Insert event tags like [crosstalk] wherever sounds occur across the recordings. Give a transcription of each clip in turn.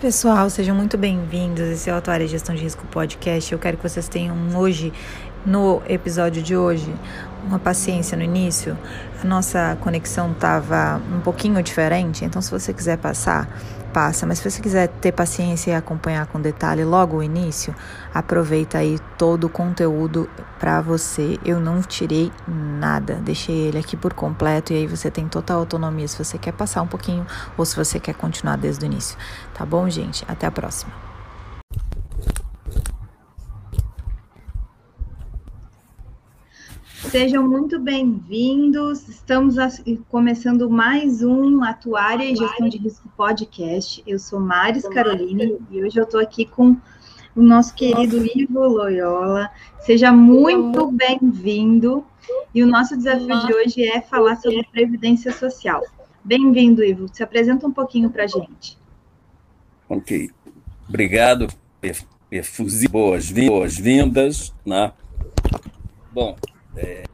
pessoal, sejam muito bem-vindos. Esse é o Atuária Gestão de Risco Podcast. Eu quero que vocês tenham hoje, no episódio de hoje, uma paciência no início. A nossa conexão estava um pouquinho diferente, então se você quiser passar, passa. Mas se você quiser ter paciência e acompanhar com detalhe logo o início, aproveita aí todo o conteúdo para você. Eu não tirei nada, deixei ele aqui por completo e aí você tem total autonomia se você quer passar um pouquinho ou se você quer continuar desde o início. Tá bom, gente? Até a próxima. Sejam muito bem-vindos. Estamos começando mais um Atuária e Gestão de Risco Podcast. Eu sou Maris Caroline e hoje eu estou aqui com o nosso querido Ivo Loyola. Seja muito bem-vindo. E o nosso desafio de hoje é falar sobre Previdência Social. Bem-vindo, Ivo. Se apresenta um pouquinho para a gente. Ok. Obrigado. Boas-vindas. Né? Bom, é,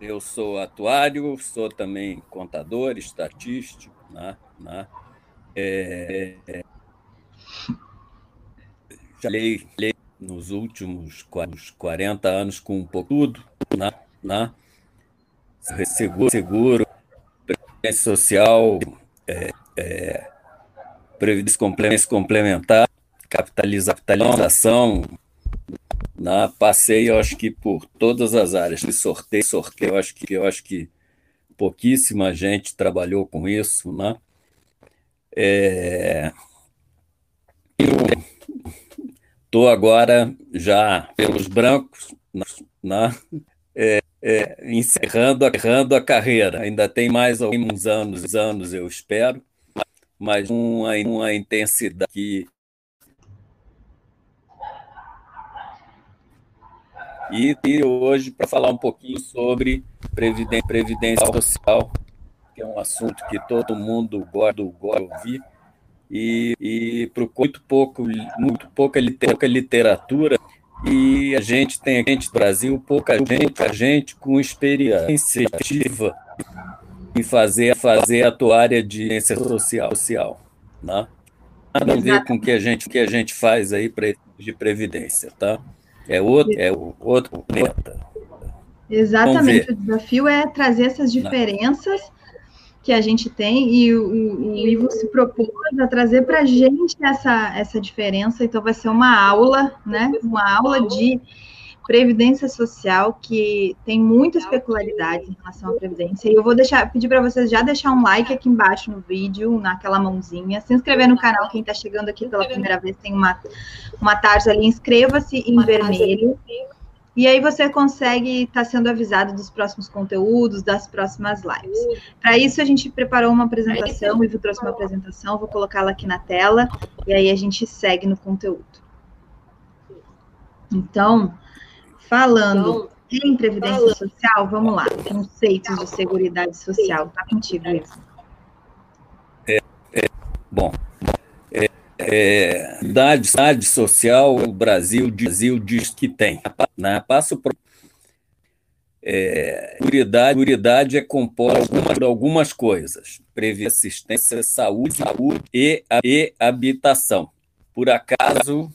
eu sou atuário, sou também contador, estatístico, né? né? É, é, já leio nos últimos 40 anos com um pouco tudo, né? né? Seguro, seguro, previdência social, é, é, previdência complementar, capitalização, na passei, eu acho que por todas as áreas de sorteio, sorteio, eu acho que eu acho que pouquíssima gente trabalhou com isso, né? É... Eu estou agora já pelos brancos, né? É, é, encerrando, encerrando a carreira. Ainda tem mais alguns anos, anos eu espero, mas uma, uma intensidade que E, hoje para falar um pouquinho sobre previdência, previdência social, que é um assunto que todo mundo gosta, gosta de ouvir, e, e procura muito pouco, muito pouca literatura, e a gente tem aqui no Brasil pouca gente, gente com experiência ativa em fazer, fazer a tua área de ciência social. social né? Nada a ver com o que a gente, que a gente faz aí de previdência, tá? É outro, é outro planeta. Exatamente. O desafio é trazer essas diferenças que a gente tem e o, o Ivo se propôs a trazer para a gente essa, essa diferença. Então, vai ser uma aula, né? Uma aula de previdência social que tem muitas peculiaridades em relação à previdência. E eu vou deixar, pedir para vocês já deixar um like aqui embaixo no vídeo, naquela mãozinha, se inscrever no canal, quem está chegando aqui pela primeira vez tem uma, uma tarja ali, inscreva-se em vermelho. E aí você consegue estar tá sendo avisado dos próximos conteúdos, das próximas lives. Para isso, a gente preparou uma apresentação, o Ivo trouxe uma apresentação, vou colocá-la aqui na tela, e aí a gente segue no conteúdo. Então, Falando então, em Previdência falando, Social, vamos lá. Conceitos de Seguridade Social. Está contigo, isso. É, é, bom, é, é, idade, social, o Brasil, Brasil diz que tem. Né? Passo para é, seguridade, seguridade é composta por algumas coisas: previdência, assistência, saúde, saúde e, e habitação. Por acaso,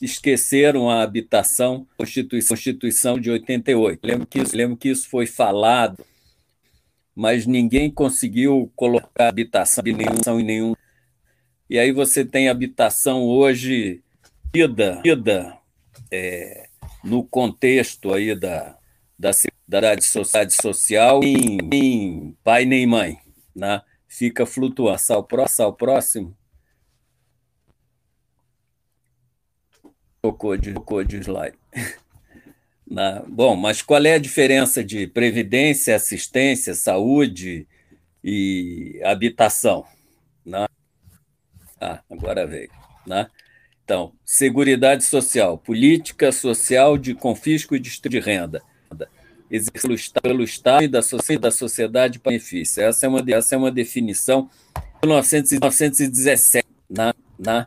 esqueceram a habitação, Constituição, Constituição de 88. Lembro que, isso, lembro que isso foi falado, mas ninguém conseguiu colocar habitação de nenhum, em nenhum. E aí você tem habitação hoje vida, vida é, no contexto aí da, da cidade social em, em pai nem mãe, né? Fica flutuando. Sal próximo Tocou de, tocou de slide. [laughs] Na, bom, mas qual é a diferença de previdência, assistência, saúde e habitação? Ah, agora veio. Né? Então, Seguridade Social, política social de confisco e distribuição de renda, exercida pelo Estado e da sociedade para benefício. Essa é uma, essa é uma definição de 1917, na, na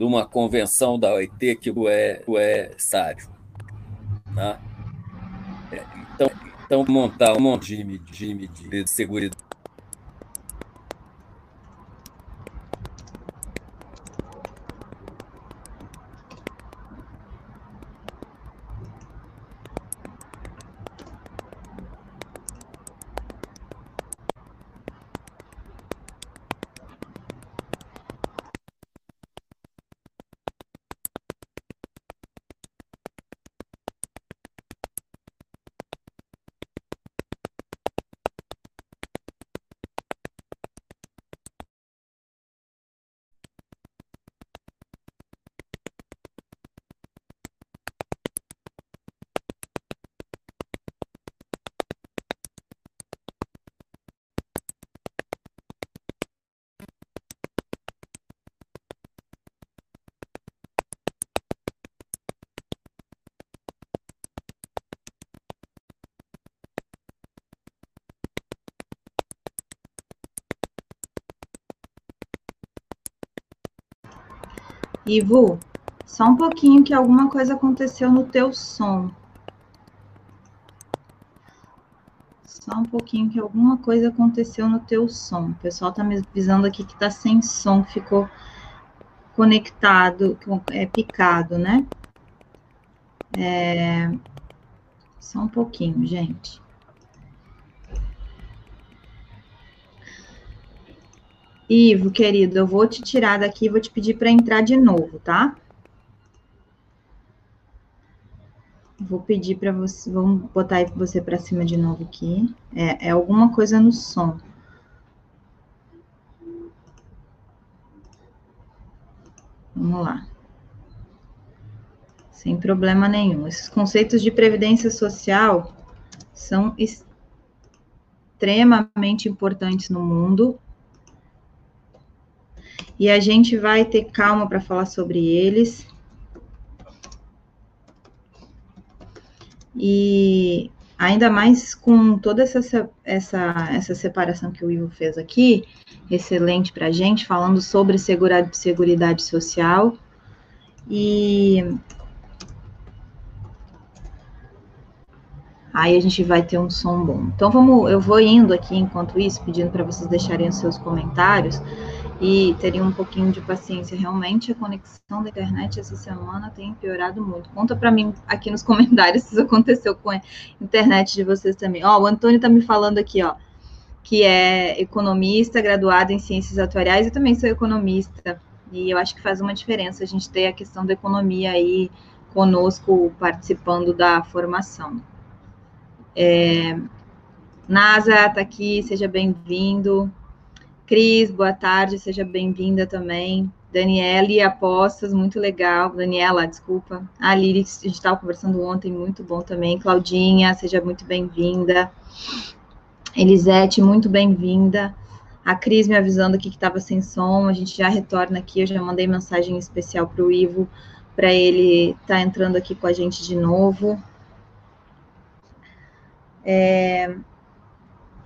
de uma convenção da OIT que é, é sábio. Né? Então, então, montar um regime de segurança Ivo, só um pouquinho que alguma coisa aconteceu no teu som. Só um pouquinho que alguma coisa aconteceu no teu som. O pessoal tá me avisando aqui que tá sem som, ficou conectado, é picado, né? É... Só um pouquinho, gente. Ivo, querido, eu vou te tirar daqui, vou te pedir para entrar de novo, tá? Vou pedir para você, vamos botar você para cima de novo aqui. É, é alguma coisa no som. Vamos lá. Sem problema nenhum. Esses conceitos de previdência social são extremamente importantes no mundo e a gente vai ter calma para falar sobre eles. E ainda mais com toda essa, essa, essa separação que o Ivo fez aqui, excelente para a gente, falando sobre seguridade, seguridade social. E aí a gente vai ter um som bom. Então vamos, eu vou indo aqui enquanto isso, pedindo para vocês deixarem os seus comentários e teria um pouquinho de paciência. Realmente, a conexão da internet essa semana tem piorado muito. Conta para mim aqui nos [laughs] comentários se isso aconteceu com a internet de vocês também. Ó, o Antônio está me falando aqui, ó, que é economista, graduado em ciências atuariais. Eu também sou economista e eu acho que faz uma diferença a gente ter a questão da economia aí conosco participando da formação. É, NASA está aqui, seja bem-vindo. Cris, boa tarde, seja bem-vinda também. Daniele Apostas, muito legal. Daniela, desculpa. A Lili, a gente estava conversando ontem, muito bom também. Claudinha, seja muito bem-vinda. Elisete, muito bem-vinda. A Cris me avisando aqui que estava sem som, a gente já retorna aqui. Eu já mandei mensagem especial para o Ivo, para ele estar tá entrando aqui com a gente de novo. É,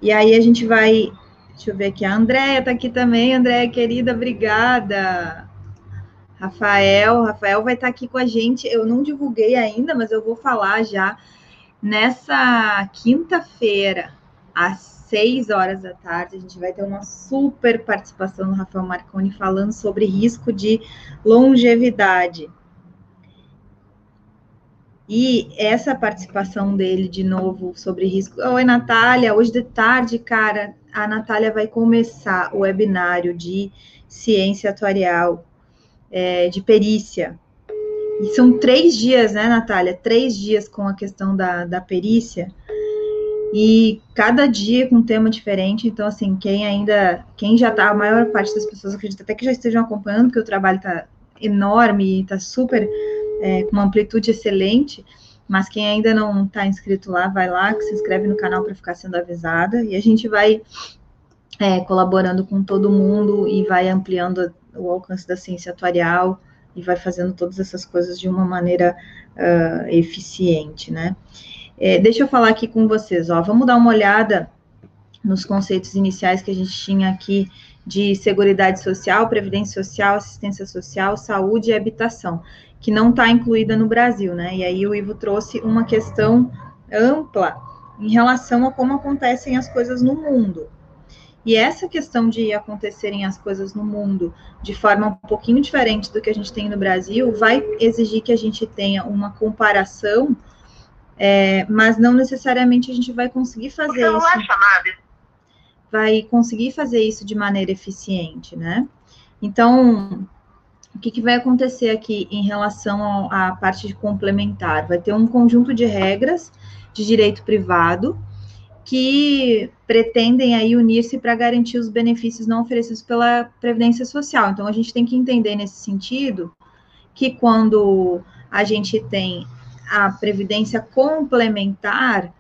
e aí a gente vai Deixa eu ver aqui. A Andréia está aqui também. Andréia, querida, obrigada. Rafael, Rafael vai estar tá aqui com a gente. Eu não divulguei ainda, mas eu vou falar já. Nessa quinta-feira, às seis horas da tarde, a gente vai ter uma super participação do Rafael Marconi falando sobre risco de longevidade. E essa participação dele de novo sobre risco. Oi, Natália, hoje de tarde, cara, a Natália vai começar o webinário de ciência atuarial, é, de perícia. E são três dias, né, Natália? Três dias com a questão da, da perícia. E cada dia com um tema diferente. Então, assim, quem ainda, quem já tá, a maior parte das pessoas acredita até que já estejam acompanhando, porque o trabalho tá enorme tá super é, com uma amplitude excelente. Mas quem ainda não está inscrito lá, vai lá, se inscreve no canal para ficar sendo avisada. E a gente vai é, colaborando com todo mundo e vai ampliando o alcance da ciência atuarial e vai fazendo todas essas coisas de uma maneira uh, eficiente, né? É, deixa eu falar aqui com vocês, ó. Vamos dar uma olhada nos conceitos iniciais que a gente tinha aqui de Seguridade Social, Previdência Social, Assistência Social, Saúde e Habitação que não está incluída no Brasil, né? E aí o Ivo trouxe uma questão ampla em relação a como acontecem as coisas no mundo. E essa questão de acontecerem as coisas no mundo de forma um pouquinho diferente do que a gente tem no Brasil vai exigir que a gente tenha uma comparação, é, mas não necessariamente a gente vai conseguir fazer isso. É vai conseguir fazer isso de maneira eficiente, né? Então, o que, que, vai acontecer aqui em relação à parte de complementar? Vai ter um conjunto de regras de direito privado que pretendem aí unir-se para garantir os benefícios não oferecidos pela Previdência Social. Então, a gente tem que entender nesse sentido que quando a gente tem a Previdência complementar,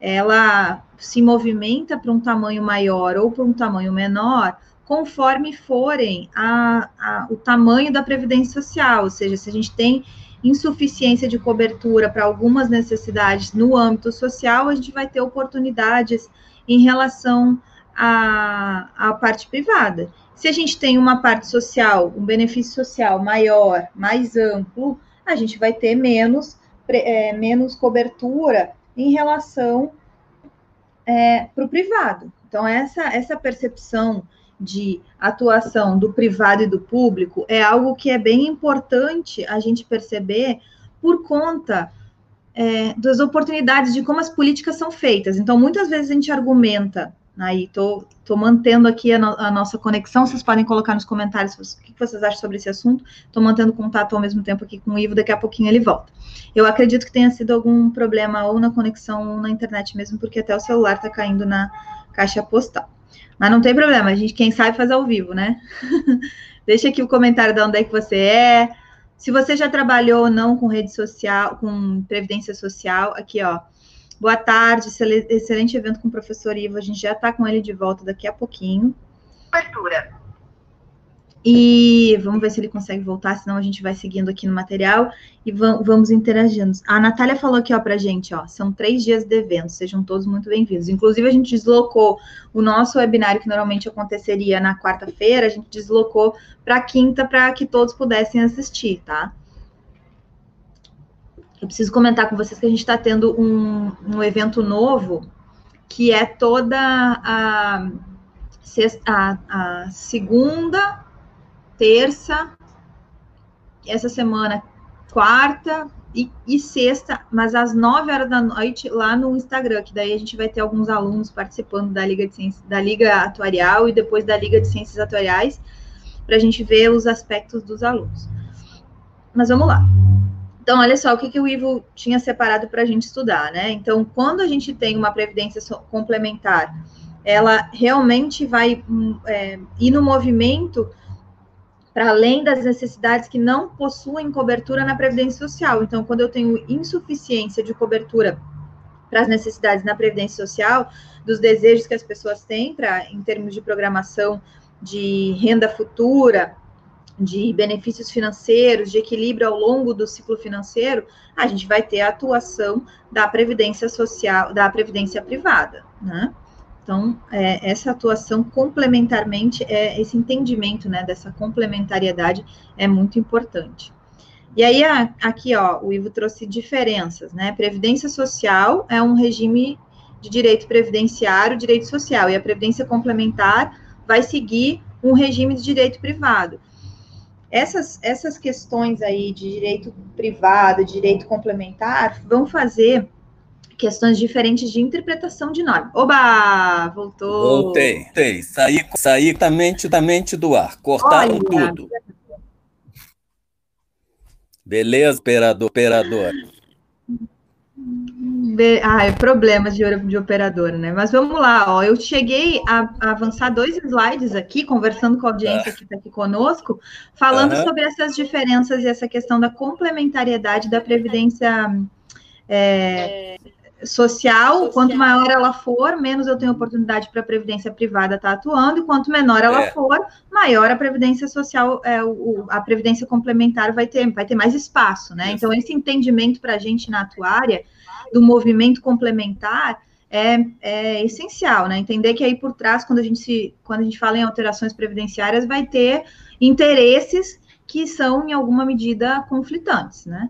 ela se movimenta para um tamanho maior ou para um tamanho menor, conforme forem a, a, o tamanho da previdência social, ou seja, se a gente tem insuficiência de cobertura para algumas necessidades no âmbito social, a gente vai ter oportunidades em relação a parte privada. Se a gente tem uma parte social, um benefício social maior, mais amplo, a gente vai ter menos, é, menos cobertura em relação é, para o privado. Então, essa, essa percepção de atuação do privado e do público é algo que é bem importante a gente perceber por conta é, das oportunidades de como as políticas são feitas. Então, muitas vezes a gente argumenta, aí estou tô, tô mantendo aqui a, no, a, nossa conexão, vocês podem colocar nos comentários o que vocês acham sobre esse assunto. Estou mantendo contato ao mesmo tempo aqui com o Ivo, daqui a pouquinho ele volta. Eu acredito que tenha sido algum problema ou na conexão ou na internet mesmo, porque até o celular está caindo na caixa postal. Mas não tem problema, a gente, quem sabe, faz ao vivo, né? [laughs] Deixa aqui o comentário de onde é que você é. Se você já trabalhou ou não com rede social, com previdência social, aqui, ó. Boa tarde, excelente evento com o professor Ivo. A gente já está com ele de volta daqui a pouquinho. Abertura. E vamos ver se ele consegue voltar, senão a gente vai seguindo aqui no material e vamos interagindo. A Natália falou aqui, ó, pra gente, ó, são três dias de evento, sejam todos muito bem-vindos. Inclusive, a gente deslocou o nosso webinário, que normalmente aconteceria na quarta-feira, a gente deslocou para quinta para que todos pudessem assistir, tá? Eu preciso comentar com vocês que a gente está tendo um, um evento novo, que é toda a, sexta, a, a segunda terça, essa semana, quarta e, e, sexta, mas às 9 horas da noite lá no Instagram, que daí a gente vai ter alguns alunos participando da Liga de Ciências, da Liga Atuarial e depois da Liga de Ciências Atuariais, para a gente ver os aspectos dos alunos. Mas vamos lá. Então, olha só o que, que o Ivo tinha separado para a gente estudar, né? Então, quando a gente tem uma previdência complementar, ela realmente vai hum, é, ir no movimento para além das necessidades que não possuem cobertura na Previdência Social. Então, quando eu tenho insuficiência de cobertura para as necessidades na Previdência Social, dos desejos que as pessoas têm para, em termos de programação de renda futura, de benefícios financeiros, de equilíbrio ao longo do ciclo financeiro, a gente vai ter a atuação da previdência social, da previdência privada, né? Então, é, essa atuação complementarmente, é, esse entendimento né, dessa complementariedade é muito importante. E aí, a, aqui, ó, o Ivo trouxe diferenças, né? Previdência social é um regime de direito previdenciário, direito social, e a previdência complementar vai seguir um regime de direito privado. Essas, essas questões aí de direito privado, direito complementar, vão fazer questões diferentes de interpretação de norma. Oba! Voltou! Voltei, voltei. Saí, saí da mente, da mente do ar. Cortaram Olha. tudo. Beleza, operador, operador. Ah, é problemas de, de operadora, né? Mas vamos lá, ó. Eu cheguei a, a avançar dois slides aqui, conversando com a audiência ah. que está aqui conosco, falando uhum. sobre essas diferenças e essa questão da complementariedade da Previdência é, social, social, quanto maior ela for, menos eu tenho oportunidade para a previdência privada estar tá atuando, e quanto menor ela é. for, maior a previdência social, é, o, a previdência complementar vai ter, vai ter mais espaço, né? Então, esse entendimento para a gente na atuária do movimento complementar é, é, essencial, né? Entender que aí por trás, quando a gente se, quando a gente fala em alterações previdenciárias, vai ter interesses que são, em alguma medida, conflitantes, né?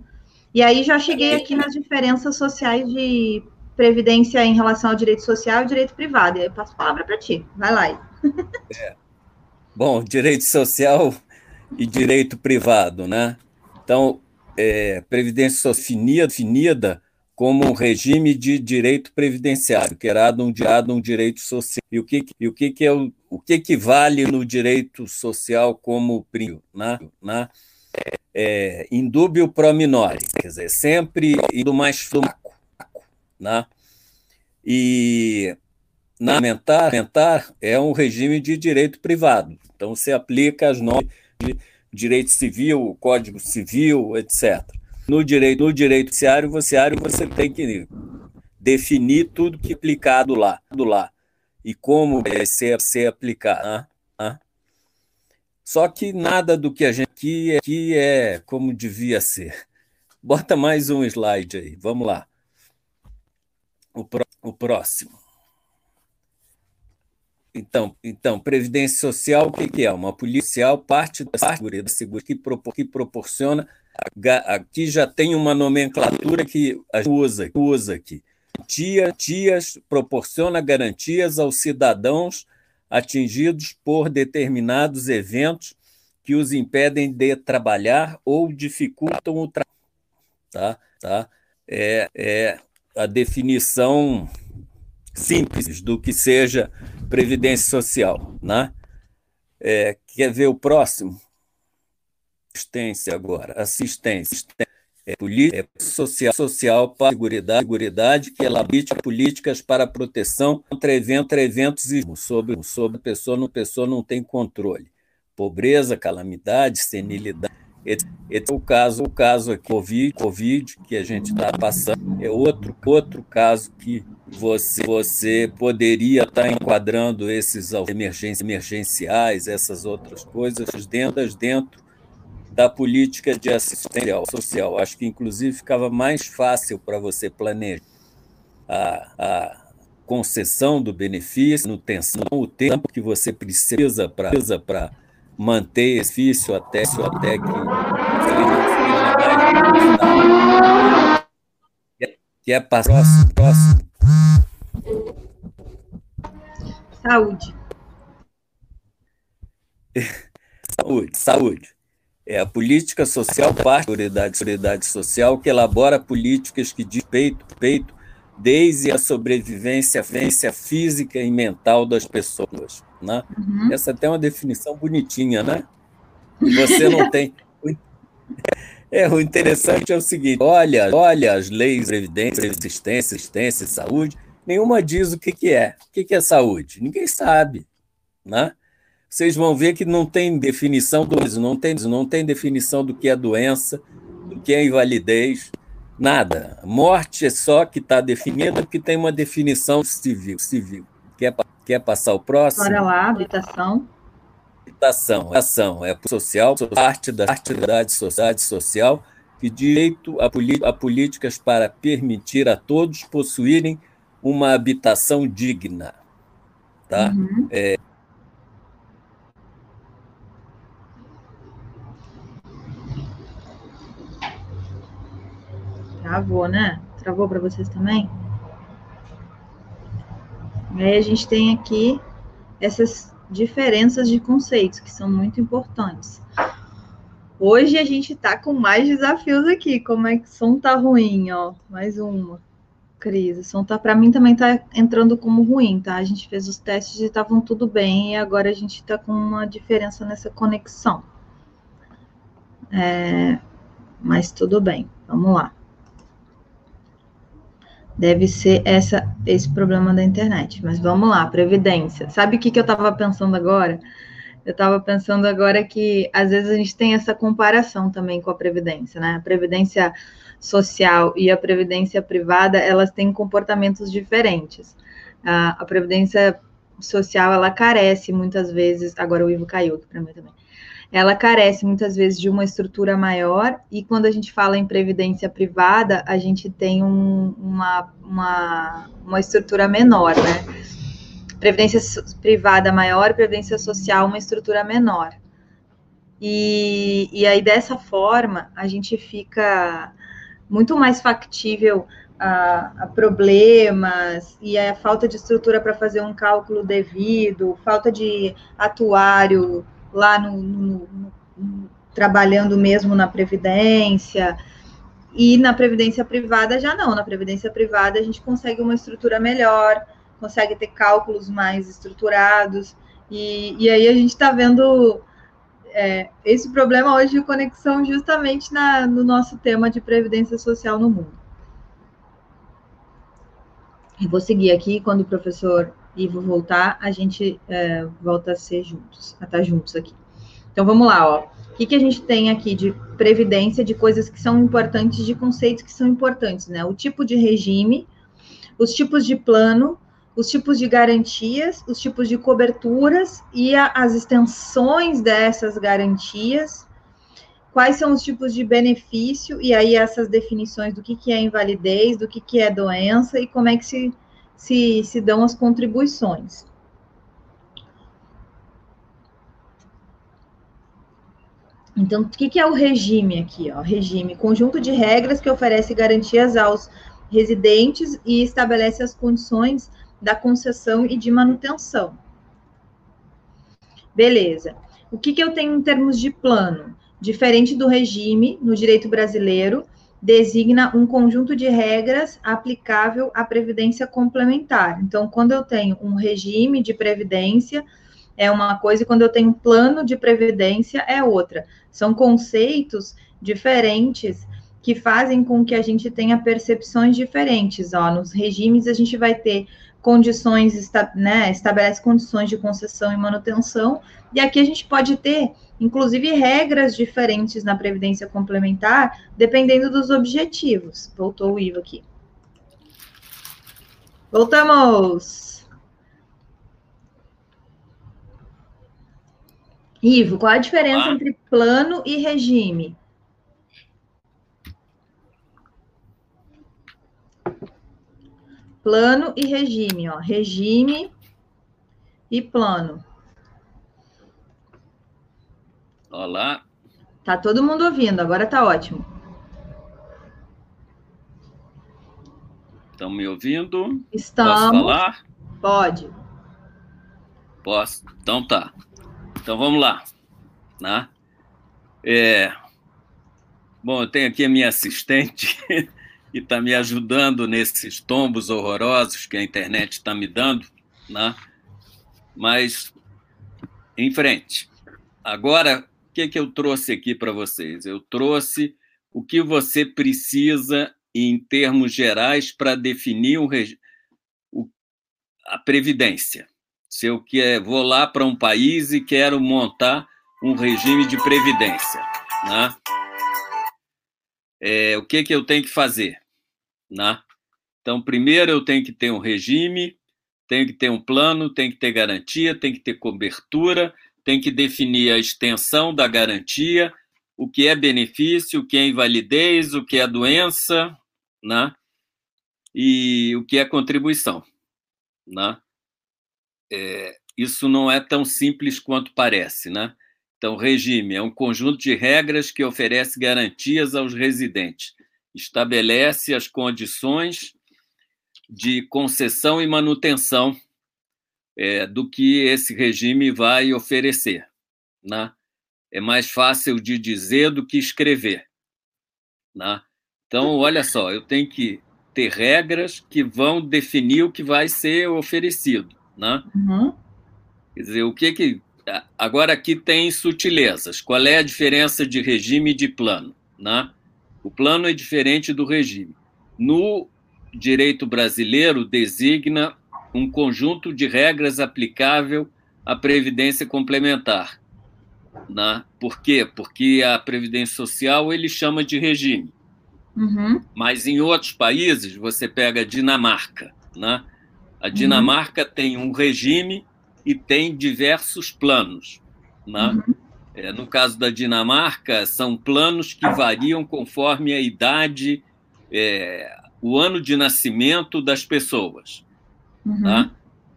E aí já cheguei aqui nas diferenças sociais de previdência em relação ao direito social e direito privado. E aí eu passo a palavra para ti. Vai lá. É. Bom, direito social e direito privado, né? Então, é, previdência social definida como um regime de direito previdenciário, que era um, um direito social. E o que, e o que, que é o, o que, que vale no direito social como primo, né? né? É, indúbio pro minore, quer dizer, sempre indo mais fraco, né? E na aumentar é um regime de direito privado, então se aplica as normas de direito civil, código civil, etc. No direito, no direito judiciário, você, você tem que definir tudo que é aplicado lá, do lá e como é ser, ser aplicado. Né? Só que nada do que a gente aqui, aqui é como devia ser. [laughs] Bota mais um slide aí, vamos lá. O, o próximo. Então, então, previdência social, o que é? Uma policial parte da segurança que, propor, que proporciona. Aqui já tem uma nomenclatura que usa, usa aqui. Tia, tias proporciona garantias aos cidadãos atingidos por determinados eventos que os impedem de trabalhar ou dificultam o trabalho. Tá? Tá? É, é a definição simples do que seja previdência social. Né? É, quer ver o próximo? Assistência agora. Assistência. É, política é social, social para seguridade, seguridade que elabora políticas para proteção contra eventos, eventos e sobre, sobre a pessoa, não, pessoa não tem controle. Pobreza, calamidade, senilidade esse é o caso, o caso aqui, COVID, COVID que a gente está passando, é outro, outro caso que você, você poderia estar tá enquadrando esses emergenciais, essas outras coisas, dentro, dentro da política de assistência social. Acho que, inclusive, ficava mais fácil para você planejar a, a concessão do benefício, no tensão, o tempo que você precisa para manter esse vício até, até que que é próximo, próximo. [laughs] Saúde. Saúde, saúde. É a política social parte da seguridade social que elabora políticas que diz peito, peito, desde a sobrevivência, a física e mental das pessoas. Né? Uhum. Essa até é uma definição bonitinha, né? Você não tem. [laughs] É, o interessante é o seguinte: olha, olha as leis previdência, assistência, assistência, saúde, nenhuma diz o que, que é. O que, que é saúde? Ninguém sabe. Né? Vocês vão ver que não tem definição do não tem, não tem definição do que é doença, do que é invalidez, nada. Morte é só que está definida porque tem uma definição civil. civil. Quer, quer passar o próximo? Bora lá, habitação. Habitação, habitação é social, parte da atividade sociedade social que direito a, a políticas para permitir a todos possuírem uma habitação digna. Tá? Uhum. É, Travou, né? Travou para vocês também? E aí a gente tem aqui essas diferenças de conceitos que são muito importantes. Hoje a gente tá com mais desafios aqui. Como é que o som tá ruim, ó? Mais uma. Cris, o som tá para mim também tá entrando como ruim, tá? A gente fez os testes e estavam tudo bem e agora a gente tá com uma diferença nessa conexão. É, mas tudo bem, vamos lá deve ser essa, esse problema da internet. Mas vamos lá, previdência. Sabe o que, que eu estava pensando agora? Eu estava pensando agora que às vezes a gente tem essa comparação também com a previdência, né? A previdência social e a previdência privada, elas têm comportamentos diferentes. A, a previdência social, ela carece muitas vezes. Agora o Ivo caiu aqui para mim também ela carece muitas vezes de uma estrutura maior, e quando a gente fala em previdência privada, a gente tem um, uma, uma, uma estrutura menor, né? Previdência privada maior, previdência social, uma estrutura menor. E, e aí, dessa forma, a gente fica muito mais factível a, a, problemas e a falta de estrutura para fazer um cálculo devido, falta de atuário lá no, no, no, trabalhando mesmo na previdência. E na previdência privada já não. Na previdência privada a gente consegue uma estrutura melhor, consegue ter cálculos mais estruturados. E, e aí a gente está vendo é, esse problema hoje de conexão justamente na, no nosso tema de previdência social no mundo. Eu vou seguir aqui quando o professor e vou voltar, a gente é, volta a ser juntos, a estar juntos aqui. Então vamos lá, ó. O que, que a gente tem aqui de previdência, de coisas que são importantes, de conceitos que são importantes, né? O tipo de regime, os tipos de plano, os tipos de garantias, os tipos de coberturas e a, as extensões dessas garantias, quais são os tipos de benefício, e aí essas definições do que, que é invalidez, do que, que é doença e como é que se se, se dão as contribuições. Então, o que, é o regime aqui? Ó? Regime, conjunto de regras que oferece garantias aos residentes e estabelece as condições da concessão e de manutenção. Beleza. O que, que eu tenho em termos de plano? Diferente do regime no direito brasileiro, designa um conjunto de regras aplicável à previdência complementar. Então, quando eu tenho um regime de previdência, é uma coisa, e quando eu tenho um plano de previdência, é outra. São conceitos diferentes que fazem com que a gente tenha percepções diferentes. Ó, nos regimes, a gente vai ter condições, né, estabelece condições de concessão e manutenção, e aqui a gente pode ter, inclusive, regras diferentes na previdência complementar, dependendo dos objetivos. Voltou o Ivo aqui. Voltamos! Ivo, qual a diferença ah. entre plano e regime? Plano e regime, ó. Regime e plano. Olá. Tá todo mundo ouvindo, agora tá ótimo. Estão me ouvindo? Estamos. Posso falar? Pode. Posso. Então tá. Então vamos lá. Né? É... Bom, eu tenho aqui a minha assistente [laughs] e está me ajudando nesses tombos horrorosos que a internet está me dando, né? Mas em frente. Agora, o que, que eu trouxe aqui para vocês? Eu trouxe o que você precisa em termos gerais para definir o, a previdência. Se eu quer, vou lá para um país e quero montar um regime de previdência, né? É, o que, que eu tenho que fazer? Né? Então, primeiro eu tenho que ter um regime, tenho que ter um plano, tenho que ter garantia, tenho que ter cobertura, tenho que definir a extensão da garantia, o que é benefício, o que é invalidez, o que é doença, né? e o que é contribuição. Né? É, isso não é tão simples quanto parece. Né? Então, regime é um conjunto de regras que oferece garantias aos residentes estabelece as condições de concessão e manutenção é, do que esse regime vai oferecer. Né? É mais fácil de dizer do que escrever. Né? Então, olha só, eu tenho que ter regras que vão definir o que vai ser oferecido. Né? Uhum. Quer dizer, o que que. Agora aqui tem sutilezas. Qual é a diferença de regime e de plano? Né? O plano é diferente do regime. No direito brasileiro, designa um conjunto de regras aplicável à previdência complementar. Né? Por quê? Porque a previdência social ele chama de regime. Uhum. Mas em outros países, você pega a Dinamarca. Né? A uhum. Dinamarca uhum. tem um regime e tem diversos planos. Né? Uhum. É, no caso da Dinamarca, são planos que variam conforme a idade, é, o ano de nascimento das pessoas. Uhum. Tá?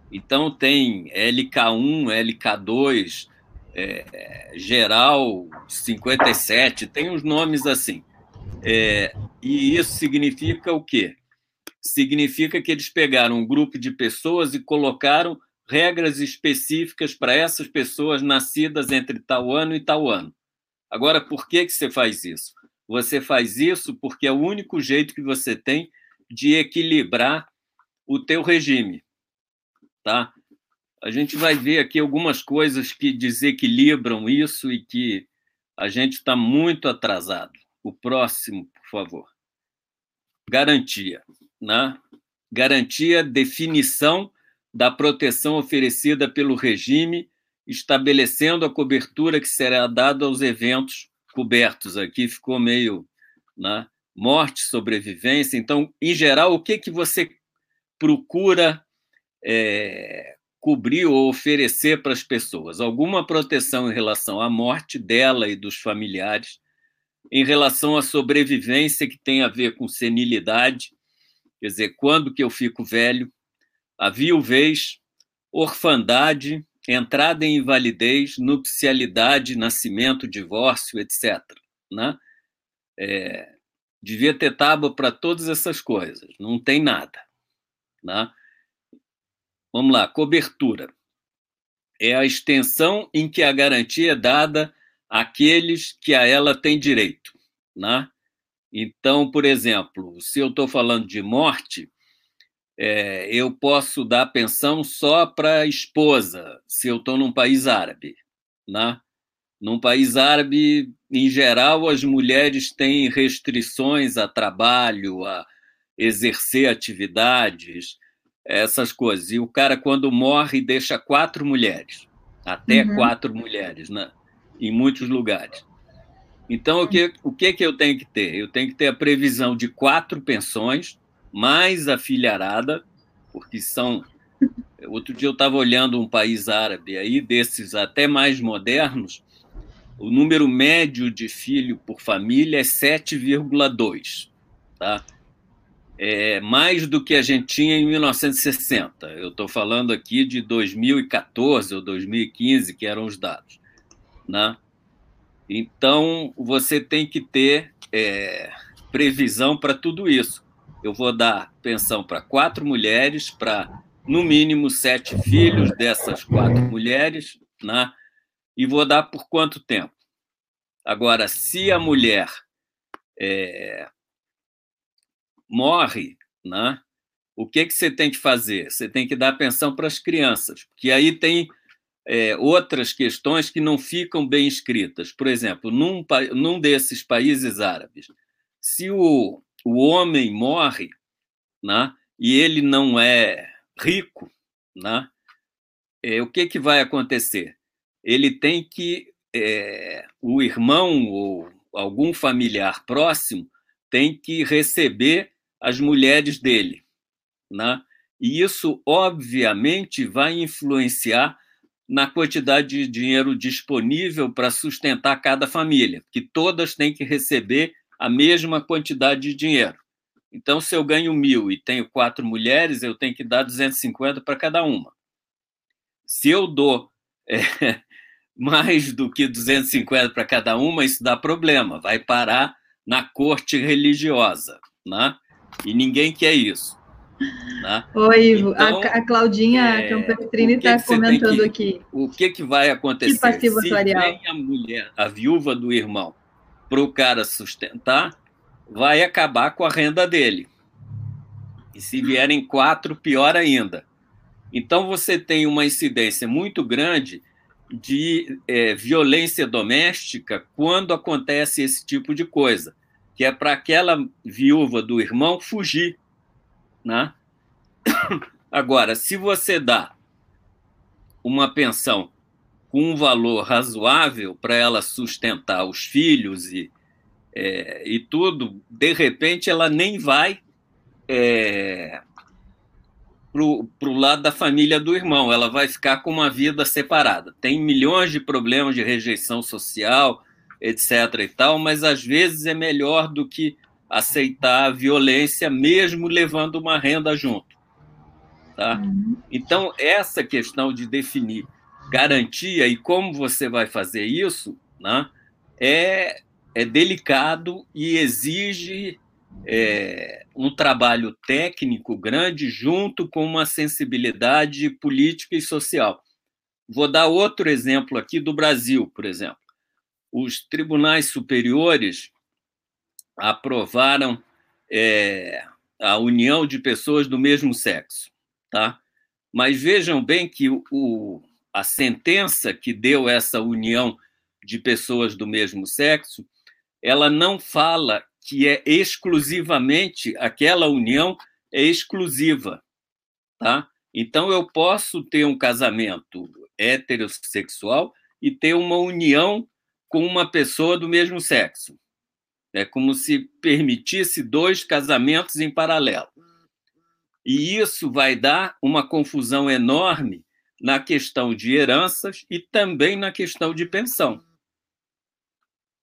Então, tem LK1, LK2, é, geral 57, tem uns nomes assim. É, e isso significa o quê? Significa que eles pegaram um grupo de pessoas e colocaram regras específicas para essas pessoas nascidas entre tal ano e tal ano. Agora, por que, que você faz isso? Você faz isso porque é o único jeito que você tem de equilibrar o teu regime, tá? A gente vai ver aqui algumas coisas que desequilibram isso e que a gente está muito atrasado. O próximo, por favor. Garantia, né? Garantia, definição da proteção oferecida pelo regime, estabelecendo a cobertura que será dada aos eventos cobertos. Aqui ficou meio né? morte, sobrevivência. Então, em geral, o que, que você procura é, cobrir ou oferecer para as pessoas? Alguma proteção em relação à morte dela e dos familiares, em relação à sobrevivência que tem a ver com senilidade, quer dizer, quando que eu fico velho, a viuvez, orfandade entrada em invalidez, nupcialidade, nascimento, divórcio, etc. Né? É, devia ter tábua para todas essas coisas, não tem nada. Né? Vamos lá, cobertura. É a extensão em que a garantia é dada àqueles que a ela têm direito. Né? Então, por exemplo, se eu estou falando de morte, é, eu posso dar pensão só para a esposa, se eu estou num país árabe. Né? Num país árabe, em geral, as mulheres têm restrições a trabalho, a exercer atividades, essas coisas. E o cara, quando morre, deixa quatro mulheres, até uhum. quatro mulheres, né? em muitos lugares. Então, o que, o que, que eu tenho que ter? Eu tenho que ter a previsão de quatro pensões, mais a filharada, porque são. Outro dia eu estava olhando um país árabe aí, desses até mais modernos, o número médio de filho por família é 7,2. Tá? É mais do que a gente tinha em 1960. Eu estou falando aqui de 2014 ou 2015, que eram os dados. Né? Então, você tem que ter é, previsão para tudo isso. Eu vou dar pensão para quatro mulheres, para no mínimo sete filhos dessas quatro mulheres, né? e vou dar por quanto tempo? Agora, se a mulher é, morre, né? o que, que você tem que fazer? Você tem que dar pensão para as crianças, porque aí tem é, outras questões que não ficam bem escritas. Por exemplo, num, num desses países árabes, se o, o homem morre né, e ele não é rico, né, é, o que, que vai acontecer? Ele tem que. É, o irmão ou algum familiar próximo tem que receber as mulheres dele. Né? E isso, obviamente, vai influenciar na quantidade de dinheiro disponível para sustentar cada família, que todas têm que receber a mesma quantidade de dinheiro. Então, se eu ganho mil e tenho quatro mulheres, eu tenho que dar 250 para cada uma. Se eu dou é, [laughs] mais do que 250 para cada uma, isso dá problema, vai parar na corte religiosa, né? E ninguém quer isso. Né? Oi, Ivo. Então, a, a, Claudinha é, Campestrini está comentando que, aqui. O que, que vai acontecer? Que Se a mulher, a viúva do irmão, para o cara sustentar, vai acabar com a renda dele. E se vierem quatro, pior ainda. Então você tem uma incidência muito grande de é, violência doméstica quando acontece esse tipo de coisa, que é para aquela viúva do irmão fugir né? [coughs] Agora, se você dá uma pensão com um valor razoável para ela sustentar os filhos e, é, e tudo, de repente ela nem vai é, para o lado da família do irmão, ela vai ficar com uma vida separada. Tem milhões de problemas de rejeição social, etc. e tal, mas às vezes é melhor do que aceitar a violência, mesmo levando uma renda junto. Tá? Uhum. Então, essa questão de definir garantia e como você vai fazer isso né, é, é delicado e exige é, um trabalho técnico grande junto com uma sensibilidade política e social. Vou dar outro exemplo aqui do Brasil, por exemplo. Os tribunais superiores aprovaram é, a união de pessoas do mesmo sexo, tá? Mas vejam bem que o, a sentença que deu essa união de pessoas do mesmo sexo, ela não fala que é exclusivamente aquela união é exclusiva, tá? Então eu posso ter um casamento heterossexual e ter uma união com uma pessoa do mesmo sexo. É como se permitisse dois casamentos em paralelo. E isso vai dar uma confusão enorme na questão de heranças e também na questão de pensão.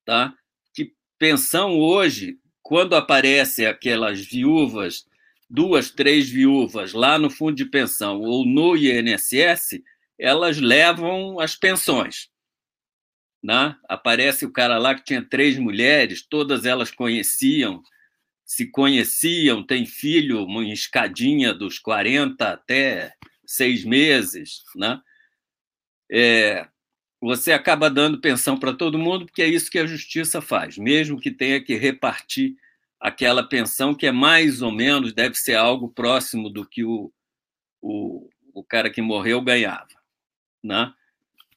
Tá? Que pensão hoje, quando aparecem aquelas viúvas, duas, três viúvas lá no fundo de pensão ou no INSS, elas levam as pensões. Né? Aparece o cara lá que tinha três mulheres, todas elas conheciam, se conheciam, tem filho, uma escadinha dos 40 até seis meses. Né? É, você acaba dando pensão para todo mundo, porque é isso que a justiça faz, mesmo que tenha que repartir aquela pensão que é mais ou menos, deve ser algo próximo do que o, o, o cara que morreu ganhava. Né?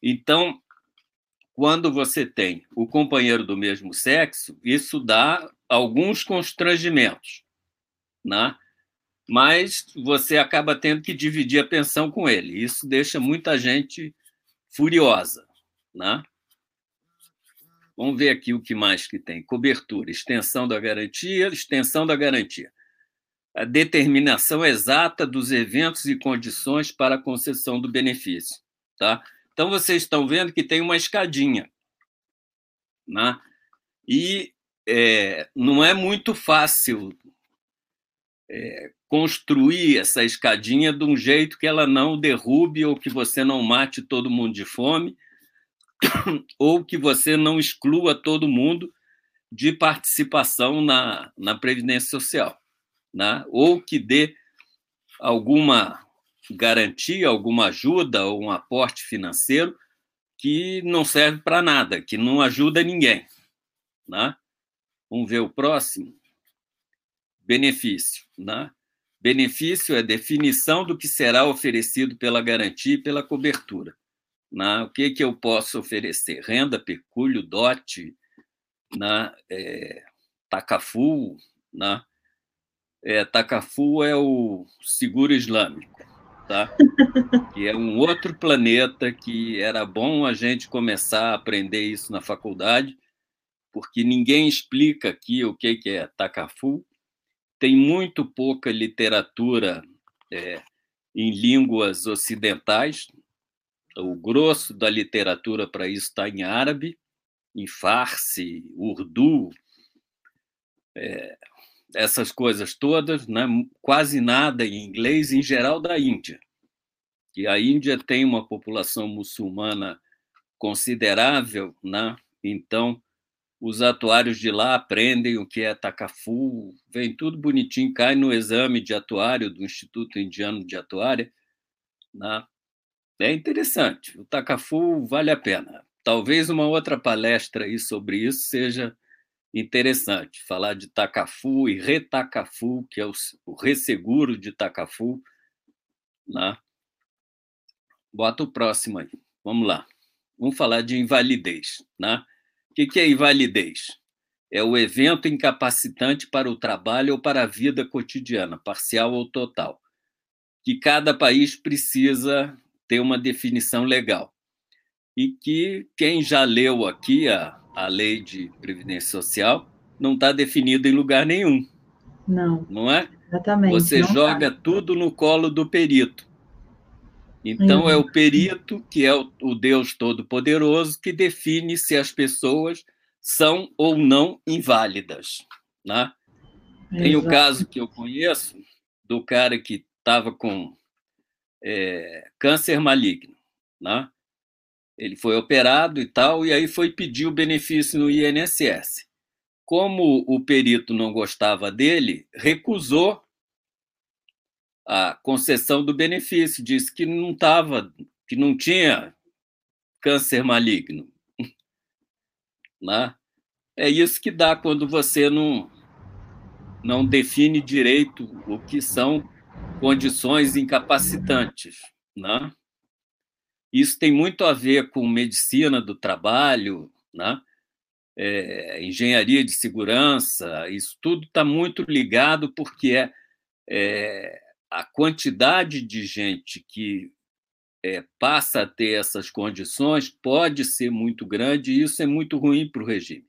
Então, quando você tem o companheiro do mesmo sexo, isso dá alguns constrangimentos, né? Mas você acaba tendo que dividir a pensão com ele. Isso deixa muita gente furiosa. Né? Vamos ver aqui o que mais que tem. Cobertura, extensão da garantia, extensão da garantia. A determinação exata dos eventos e condições para a concessão do benefício. Tá? Então, vocês estão vendo que tem uma escadinha. Né? E é, não é muito fácil é, construir essa escadinha de um jeito que ela não derrube ou que você não mate todo mundo de fome [coughs] ou que você não exclua todo mundo de participação na, na Previdência Social, né? ou que dê alguma garantia, alguma ajuda ou um aporte financeiro que não serve para nada, que não ajuda ninguém. Né? Vamos ver o próximo. Benefício. Né? Benefício é definição do que será oferecido pela garantia e pela cobertura. Né? O que, que eu posso oferecer? Renda, pecúlio, dote, né? é, tacafu. Né? É, tacafu é o seguro islâmico, tá? [laughs] que é um outro planeta que era bom a gente começar a aprender isso na faculdade, porque ninguém explica aqui o que, que é tacafu. Tem muito pouca literatura é, em línguas ocidentais, o grosso da literatura para isso está em árabe, em farsi, urdu, é, essas coisas todas, né? quase nada em inglês, em geral da Índia. E a Índia tem uma população muçulmana considerável, né? então os atuários de lá aprendem o que é tacafu, vem tudo bonitinho, cai no exame de atuário do Instituto Indiano de Atuária, né? É interessante. O Tacafu vale a pena. Talvez uma outra palestra aí sobre isso seja interessante. Falar de Tacafu e Retacafu, que é o, o resseguro de Tacafu. Né? Bota o próximo aí. Vamos lá. Vamos falar de invalidez. Né? O que é invalidez? É o evento incapacitante para o trabalho ou para a vida cotidiana, parcial ou total, que cada país precisa ter uma definição legal. E que quem já leu aqui a, a lei de previdência social não está definido em lugar nenhum. Não. Não é? Exatamente. Você joga tá. tudo no colo do perito. Então, é o perito, que é o, o Deus Todo-Poderoso, que define se as pessoas são ou não inválidas. Né? Tem o caso que eu conheço do cara que estava com é, câncer maligno, né? Ele foi operado e tal, e aí foi pedir o benefício no INSS. Como o perito não gostava dele, recusou a concessão do benefício, disse que não estava, que não tinha câncer maligno. [laughs] Né? É isso que dá quando você não, não define direito o que são condições incapacitantes. Né? Isso tem muito a ver com medicina do trabalho, né? É, engenharia de segurança, isso tudo está muito ligado porque é, é, a quantidade de gente que é, passa a ter essas condições pode ser muito grande e isso é muito ruim para o regime,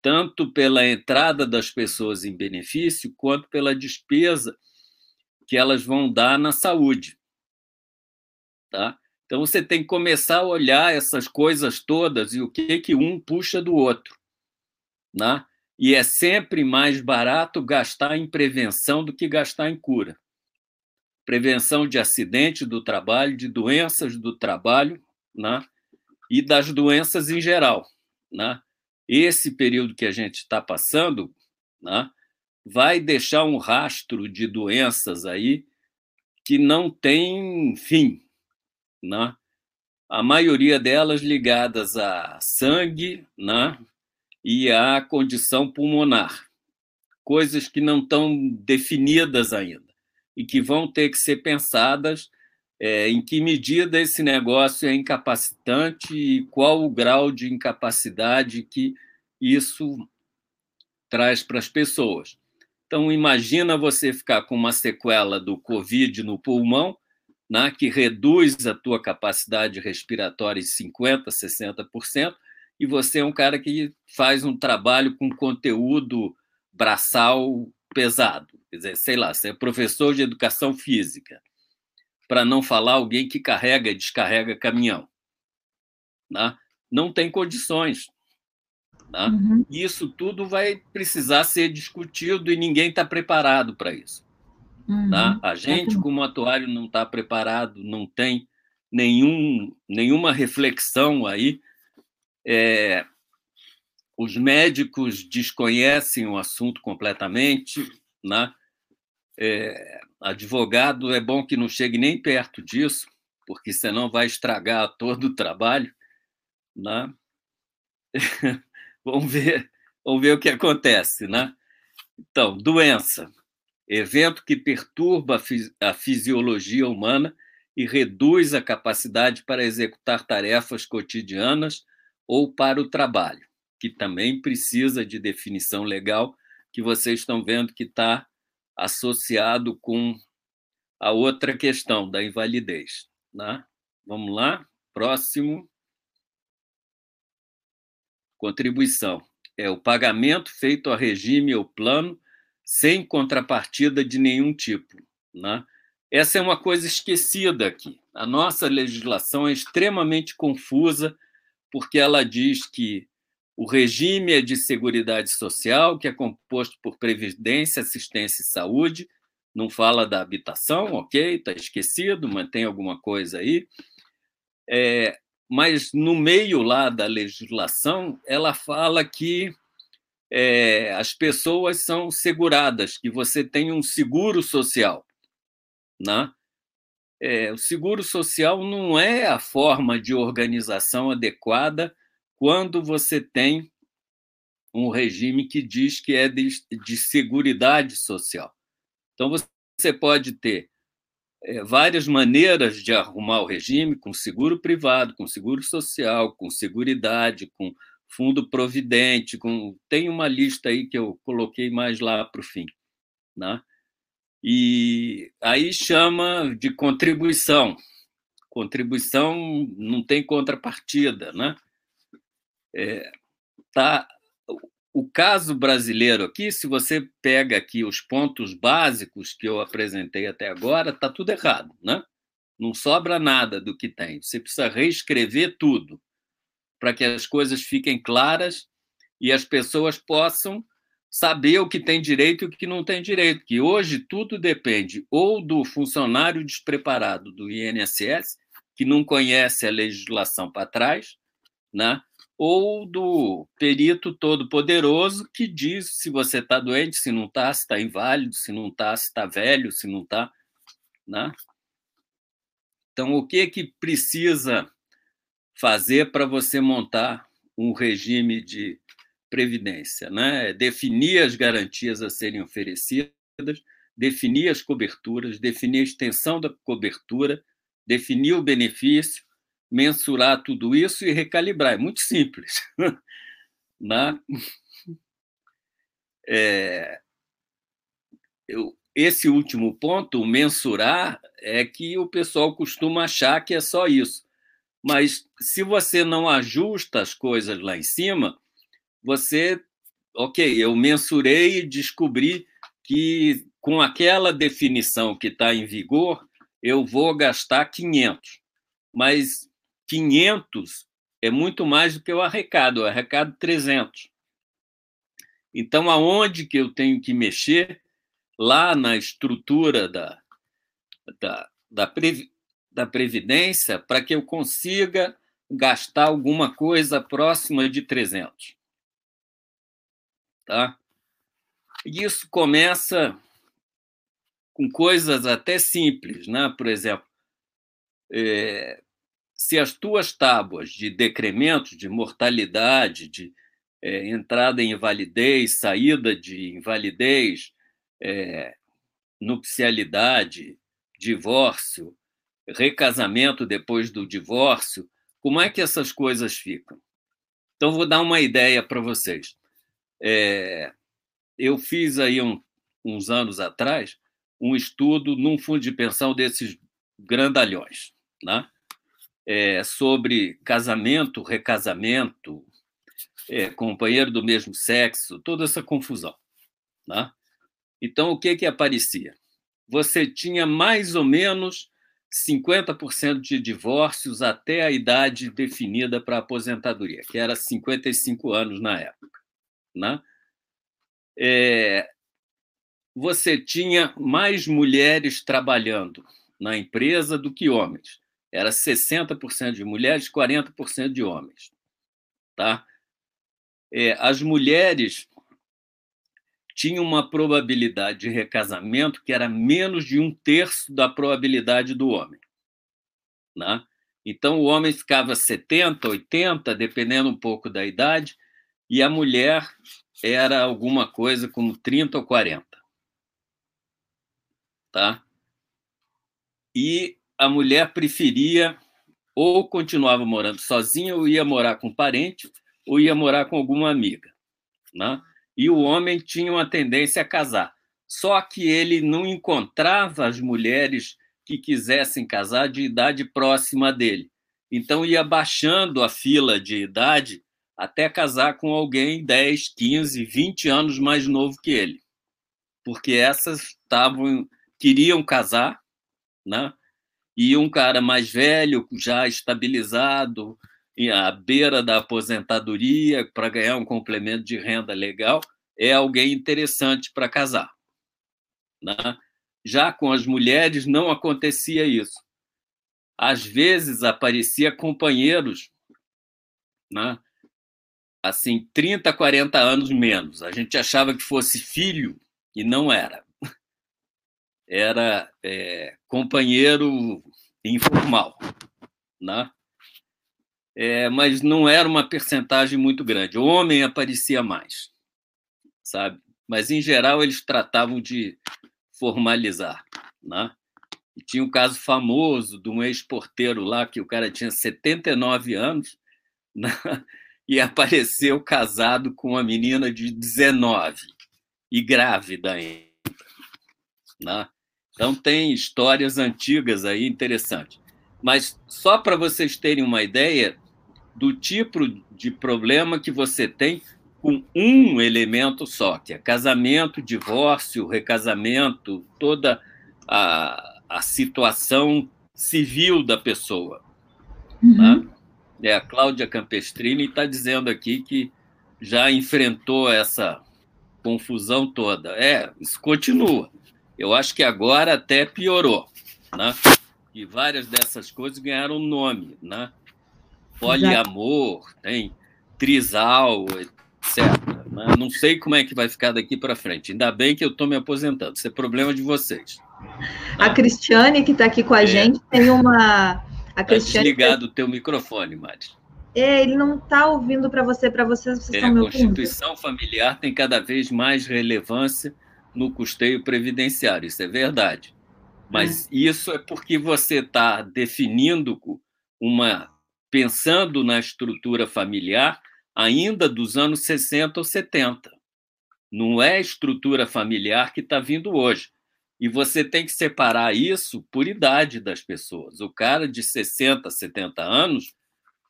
tanto pela entrada das pessoas em benefício quanto pela despesa que elas vão dar na saúde. Tá? Então você tem que começar a olhar essas coisas todas e o que que um puxa do outro, né? E é sempre mais barato gastar em prevenção do que gastar em cura. Prevenção de acidente do trabalho, de doenças do trabalho, né? e das doenças em geral. Né? Esse período que a gente está passando né? vai deixar um rastro de doenças aí que não tem fim. Né? A maioria delas ligadas a sangue né? e à condição pulmonar, coisas que não estão definidas ainda e que vão ter que ser pensadas é, em que medida esse negócio é incapacitante e qual o grau de incapacidade que isso traz para as pessoas. Então, imagina você ficar com uma sequela do Covid no pulmão, né, que reduz a tua capacidade respiratória em 50%, 60%, e você é um cara que faz um trabalho com conteúdo braçal pesado. Quer dizer, sei lá, você é professor de educação física para não falar alguém que carrega e descarrega caminhão. Né? Não tem condições. Né? Uhum. Isso tudo vai precisar ser discutido e ninguém está preparado para isso. Uhum. Né? A gente, como atuário, não está preparado, não tem nenhum, nenhuma reflexão aí. É, os médicos desconhecem o assunto completamente, né? É, advogado é bom que não chegue nem perto disso, porque senão vai estragar todo o trabalho. Né? [laughs] vamos, ver, vamos ver o que acontece. Né? Então, doença. Evento que perturba a fisiologia humana e reduz a capacidade para executar tarefas cotidianas ou para o trabalho, que também precisa de definição legal, que vocês estão vendo que está associado com a outra questão da invalidez. Né? Vamos lá, próximo. Contribuição. É o pagamento feito a regime ou plano sem contrapartida de nenhum tipo. Né? Essa é uma coisa esquecida aqui. A nossa legislação é extremamente confusa, porque ela diz que o regime é de Seguridade Social, que é composto por Previdência, Assistência e Saúde. Não fala da habitação, ok, está esquecido, mantém alguma coisa aí. É, mas no meio lá da legislação, ela fala que é, as pessoas são seguradas, que você tem um seguro social. Né? É, o seguro social não é a forma de organização adequada quando você tem um regime que diz que é de, de seguridade social. Então, você pode ter é, várias maneiras de arrumar o regime, com seguro privado, com seguro social, com seguridade, com fundo providente, com tem uma lista aí que eu coloquei mais lá para o fim, né? E aí chama de contribuição. Contribuição não tem contrapartida, né? É, tá, o caso brasileiro aqui, se você pega aqui os pontos básicos que eu apresentei até agora, está tudo errado, né? Não sobra nada do que tem. Você precisa reescrever tudo para que as coisas fiquem claras e as pessoas possam saber o que tem direito e o que não tem direito. Que hoje tudo depende ou do funcionário despreparado do INSS, que não conhece a legislação para trás, né? Ou do perito todo-poderoso que diz se você está doente, se não está, se está inválido, se não está, se está velho, se não está. Né? Então, o que, que precisa fazer para você montar um regime de previdência? Né? É definir as garantias a serem oferecidas, definir as coberturas, definir a extensão da cobertura, definir o benefício, mensurar tudo isso e recalibrar. É muito simples. [laughs] né? É, eu, esse último ponto, mensurar, é que o pessoal costuma achar que é só isso. Mas se você não ajusta as coisas lá em cima, você, ok, eu mensurei e descobri que com aquela definição que está em vigor, eu vou gastar 500. Mas 500 é muito mais do que eu arrecado, eu arrecado 300. Então, aonde que eu tenho que mexer? Lá na estrutura da, da, da, previ, da Previdência para que eu consiga gastar alguma coisa próxima de 300. Tá? Isso começa com coisas até simples, né? Por exemplo, é, se as tuas tábuas de decremento, de mortalidade, de é, entrada em invalidez, saída de invalidez, é, nupcialidade, divórcio, recasamento depois do divórcio, como é que essas coisas ficam? Então, vou dar uma ideia para vocês. É, eu fiz aí um, uns anos atrás um estudo num fundo de pensão desses grandalhões, né? É, sobre casamento, recasamento, é, companheiro do mesmo sexo, toda essa confusão. Né? Então, o que, que aparecia? Você tinha mais ou menos 50% de divórcios até a idade definida para aposentadoria, que era 55 anos na época. Né? É, você tinha mais mulheres trabalhando na empresa do que homens. Era 60% de mulheres, 40% de homens. Tá? É, as mulheres tinham uma probabilidade de recasamento que era menos de um terço da probabilidade do homem. Né? Então, o homem ficava 70, 80, dependendo um pouco da idade, e a mulher era alguma coisa como 30 ou 40 tá? E a mulher preferia ou continuava morando sozinha, ou ia morar com um parente, ou ia morar com alguma amiga, né? E o homem tinha uma tendência a casar. Só que ele não encontrava as mulheres que quisessem casar de idade próxima dele. Então ia baixando a fila de idade até casar com alguém 10, 15, 20 anos mais novo que ele. Porque essas estavam queriam casar, né? E um cara mais velho, já estabilizado, à beira da aposentadoria, para ganhar um complemento de renda legal, é alguém interessante para casar. Né? Já com as mulheres não acontecia isso. Às vezes aparecia companheiros, né? assim, 30, 40 anos menos. A gente achava que fosse filho e não era era é, companheiro informal, né? É, mas não era uma percentagem muito grande. O homem aparecia mais, sabe? Mas em geral eles tratavam de formalizar, né? E tinha um caso famoso de um ex-porteiro lá que o cara tinha 79 anos [laughs] né? e apareceu casado com uma menina de 19 e grávida ainda. Né? Então, tem histórias antigas aí interessantes. Mas só para vocês terem uma ideia do tipo de problema que você tem com um elemento só, que é casamento, divórcio, recasamento, toda a, a situação civil da pessoa. Uhum. Né? É, a Cláudia Campestrini está dizendo aqui que já enfrentou essa confusão toda. É, isso continua. Eu acho que agora até piorou, né? E várias dessas coisas ganharam nome, né? Poliamor, tem trisal, etc. Né? Não sei como é que vai ficar daqui para frente. Ainda bem que eu estou me aposentando. Isso é problema de vocês. A Cristiane, que está aqui com a é. gente, tem uma. A tá Cristiane... desligado o teu microfone, Mari. É, ele não está ouvindo para você, para vocês, vocês é, estão me ouvindo. A Constituição familiar tem cada vez mais relevância no custeio previdenciário, isso é verdade. Mas é. isso é porque você está definindo uma. pensando na estrutura familiar ainda dos anos 60 ou 70. Não é a estrutura familiar que está vindo hoje. E você tem que separar isso por idade das pessoas. O cara de 60, 70 anos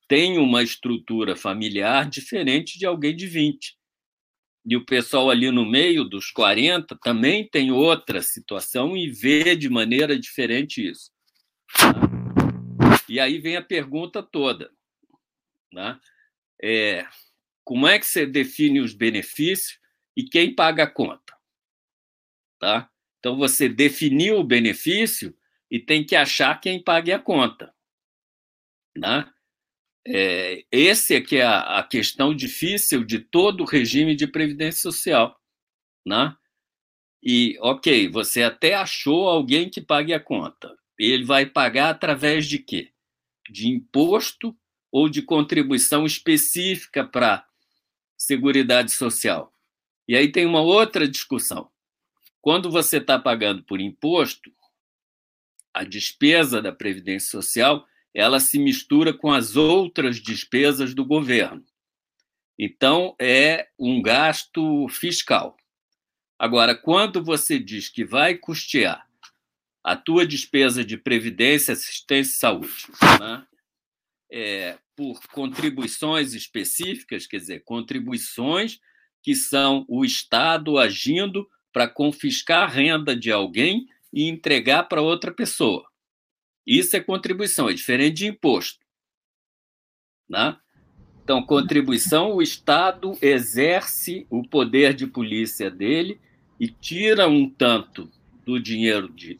tem uma estrutura familiar diferente de alguém de 20 e o pessoal ali no meio dos 40 também tem outra situação e vê de maneira diferente isso. Tá? E aí vem a pergunta toda. Né? É, como é que você define os benefícios e quem paga a conta? Tá? Então, você definiu o benefício, e tem que achar quem pague a conta. Né? É, esse é que é a, a, questão difícil de todo o regime de previdência social. Né? E, ok, você até achou alguém que pague a conta. Ele vai pagar através de quê? De imposto ou de contribuição específica para Seguridade Social? E aí tem uma outra discussão. Quando você está pagando por imposto, a despesa da Previdência Social ela se mistura com as outras despesas do governo. Então, é um gasto fiscal. Agora, quando você diz que vai custear a tua despesa de previdência, assistência e saúde, né? é, por contribuições específicas, quer dizer, contribuições que são o Estado agindo para confiscar a renda de alguém e entregar para outra pessoa. Isso é contribuição, é diferente de imposto. Né? Então, contribuição, o Estado exerce o poder de polícia dele e tira um tanto do dinheiro de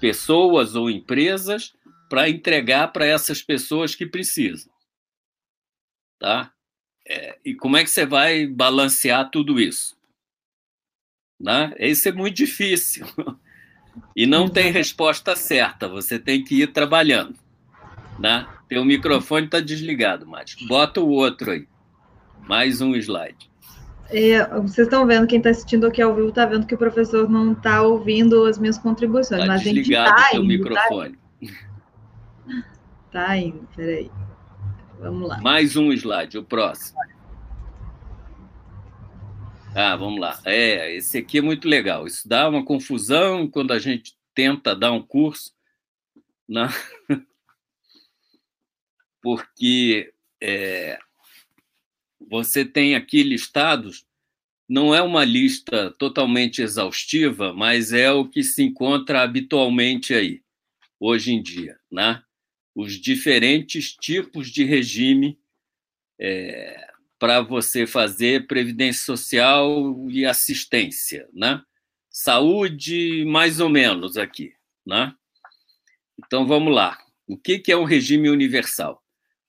pessoas ou empresas para entregar para essas pessoas que precisam. Tá? É, e como é que você vai balancear tudo isso? Né? Isso é muito difícil. E não tem resposta certa, você tem que ir trabalhando. Né? Teu microfone está desligado, Márcio. Bota o outro aí. Mais um slide. É, vocês estão vendo, quem está assistindo aqui ao vivo está vendo que o professor não está ouvindo as minhas contribuições. Está desligado o teu tá microfone. Está indo, peraí. Vamos lá. Mais um slide, o próximo. Ah, vamos lá. É, esse aqui é muito legal. Isso dá uma confusão quando a gente tenta dar um curso, né? [laughs] porque é, você tem aqui listados, não é uma lista totalmente exaustiva, mas é o que se encontra habitualmente aí, hoje em dia, né? Os diferentes tipos de regime é, para você fazer previdência social e assistência, né? Saúde, mais ou menos aqui, né? Então vamos lá. O que é um regime universal?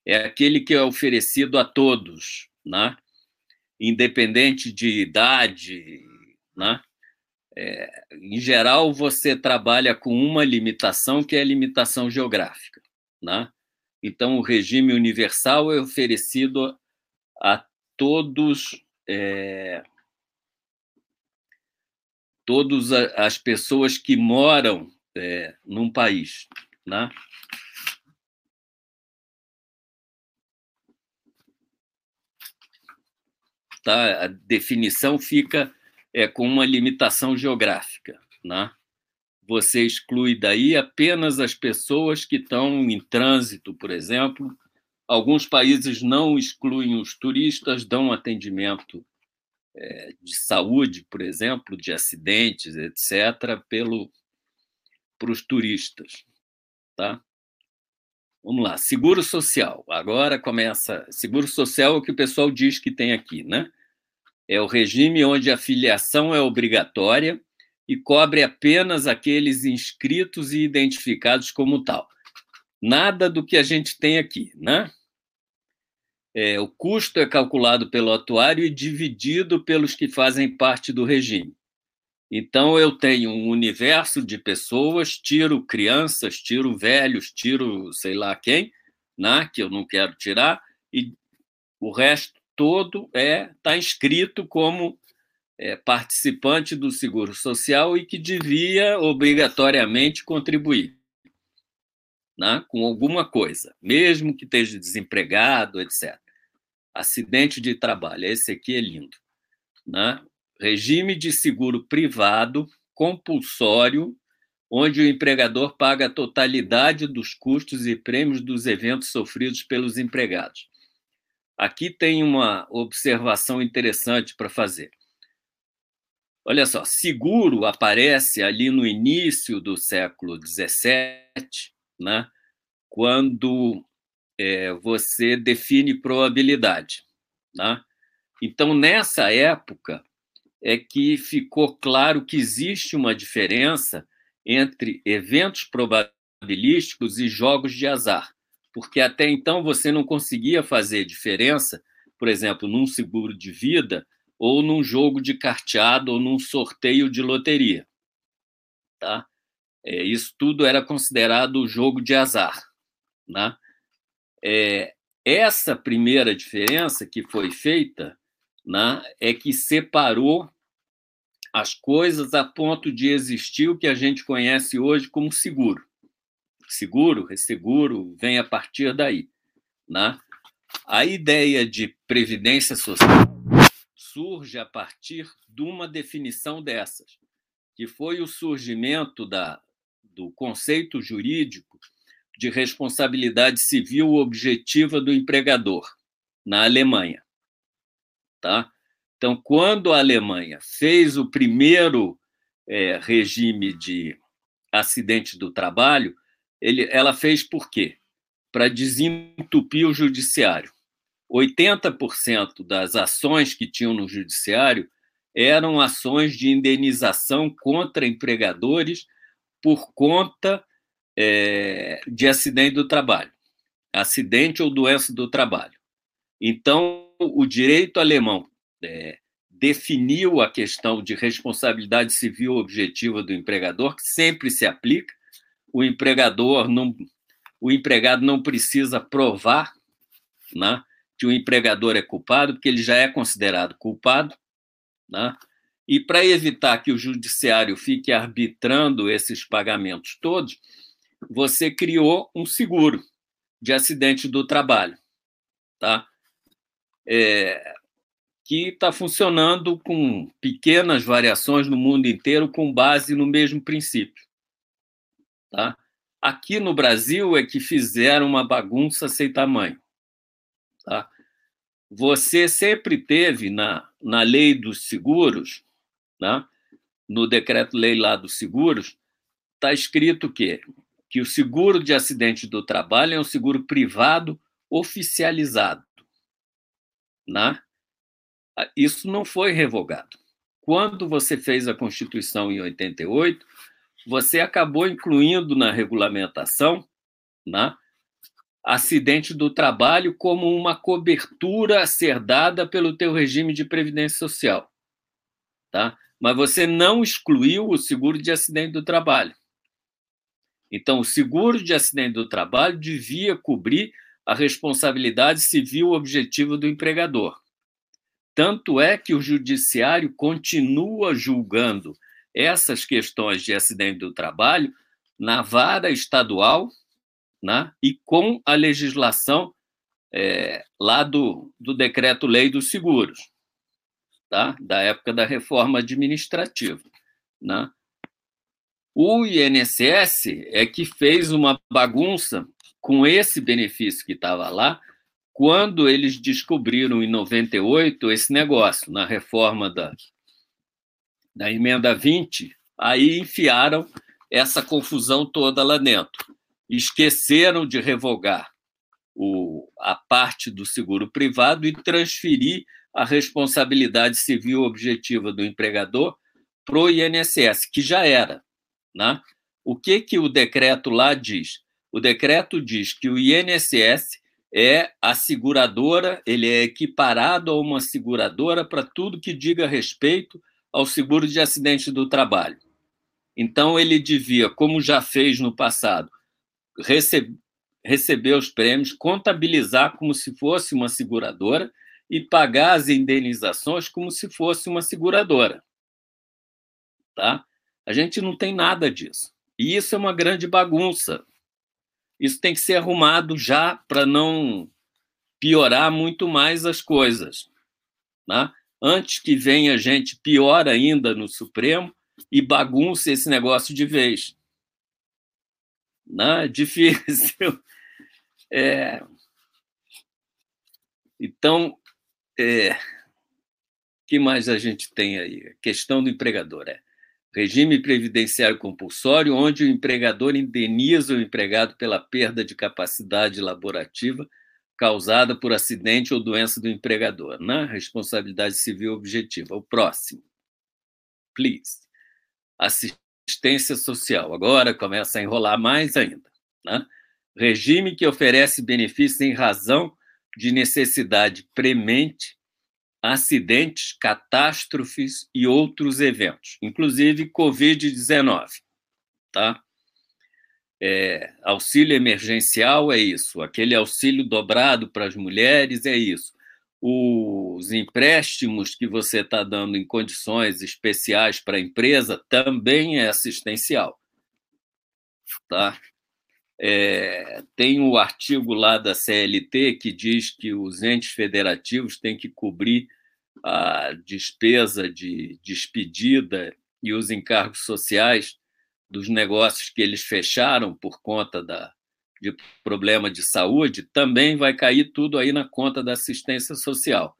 É aquele que é oferecido a todos, né? Independente de idade, né? É, em geral, você trabalha com uma limitação, que é a limitação geográfica, né? Então, o regime universal é oferecido a todos é, todas as pessoas que moram é, num país, né? Tá? A definição fica é, com uma limitação geográfica, né? Você exclui daí apenas as pessoas que estão em trânsito, por exemplo, Alguns países não excluem os turistas, dão atendimento é, de saúde, por exemplo, de acidentes, etc., para os turistas, tá? Vamos lá, seguro social. Agora começa. Seguro social é o que o pessoal diz que tem aqui, né? É o regime onde a filiação é obrigatória e cobre apenas aqueles inscritos e identificados como tal. Nada do que a gente tem aqui, né? É, o custo é calculado pelo atuário e dividido pelos que fazem parte do regime. Então, eu tenho um universo de pessoas, tiro crianças, tiro velhos, tiro sei lá quem, né, que eu não quero tirar, e o resto todo é está inscrito como é, participante do Seguro Social e que devia obrigatoriamente contribuir né, com alguma coisa, mesmo que esteja desempregado, etc. Acidente de trabalho, esse aqui é lindo. Né? Regime de seguro privado compulsório, onde o empregador paga a totalidade dos custos e prêmios dos eventos sofridos pelos empregados. Aqui tem uma observação interessante para fazer. Olha só, seguro aparece ali no início do século XVII, né? quando é, você define probabilidade. Né? Então, nessa época, é que ficou claro que existe uma diferença entre eventos probabilísticos e jogos de azar, porque até então você não conseguia fazer diferença, por exemplo, num seguro de vida ou num jogo de carteado ou num sorteio de loteria, tá? É, isso tudo era considerado jogo de azar, né? É, essa primeira diferença que foi feita, né, é que separou as coisas a ponto de existir o que a gente conhece hoje como seguro. Seguro, resseguro, vem a partir daí. Né? A ideia de previdência social surge a partir de uma definição dessas, que foi o surgimento da, do conceito jurídico de responsabilidade civil objetiva do empregador na Alemanha. Tá? Então, quando a Alemanha fez o primeiro é, regime de acidente do trabalho, ele, ela fez por quê? Para desentupir o judiciário. 80% das ações que tinham no judiciário eram ações de indenização contra empregadores por conta é, de acidente do trabalho, acidente ou doença do trabalho. Então, o direito alemão é, definiu a questão de responsabilidade civil objetiva do empregador, que sempre se aplica. O empregador não, o empregado não precisa provar, né, que o empregador é culpado, porque ele já é considerado culpado, né? E para evitar que o judiciário fique arbitrando esses pagamentos todos, você criou um seguro de acidente do trabalho, tá? É, que está funcionando com pequenas variações no mundo inteiro, com base no mesmo princípio. Tá? Aqui no Brasil é que fizeram uma bagunça sem tamanho. Tá? Você sempre teve na, na lei dos seguros, tá? no decreto-lei lá dos seguros, está escrito que, que o seguro de acidente do trabalho é um seguro privado oficializado. Né? Ah, isso não foi revogado. Quando você fez a Constituição em 88, você acabou incluindo na regulamentação né, acidente do trabalho como uma cobertura a ser dada pelo teu regime de previdência social. Tá? Mas você não excluiu o seguro de acidente do trabalho. Então, o seguro de acidente do trabalho devia cobrir a responsabilidade civil objetiva do empregador. Tanto é que o judiciário continua julgando essas questões de acidente do trabalho na vara estadual né, e com a legislação é, lá do, do decreto-lei dos seguros, tá? da época da reforma administrativa. Né? O INSS é que fez uma bagunça com esse benefício que estava lá, quando eles descobriram em 98 esse negócio, na reforma da, da emenda 20, aí enfiaram essa confusão toda lá dentro. Esqueceram de revogar o, a parte do seguro privado e transferir a responsabilidade civil objetiva do empregador para o INSS, que já era. Né? O que, que o decreto lá diz? O decreto diz que o INSS é a seguradora, ele é equiparado a uma seguradora para tudo que diga respeito ao seguro de acidente do trabalho. Então, ele devia, como já fez no passado, receber, receber os prêmios, contabilizar como se fosse uma seguradora e pagar as indenizações como se fosse uma seguradora. Tá? A gente não tem nada disso. E isso é uma grande bagunça isso tem que ser arrumado já para não piorar muito mais as coisas. Né? Antes que venha gente pior ainda no Supremo e bagunce esse negócio de vez. Né? Difícil. [laughs] É... Então, é... que mais a gente tem aí? Questão do empregador. É regime previdenciário compulsório, onde o empregador indeniza o empregado pela perda de capacidade laborativa causada por acidente ou doença do empregador, né? Responsabilidade civil objetiva. O próximo. Please. Assistência social. Agora começa a enrolar mais ainda. Né? Regime que oferece benefícios em razão de necessidade premente, acidentes, catástrofes e outros eventos, inclusive Covid-19. Tá? É, auxílio emergencial é isso, aquele auxílio dobrado para as mulheres é isso. Os empréstimos que você está dando em condições especiais para a empresa também é assistencial. Tá? É, tem o um artigo lá da CLT que diz que os entes federativos têm que cobrir a despesa de despedida e os encargos sociais dos negócios que eles fecharam por conta da, de problema de saúde, também vai cair tudo aí na conta da assistência social.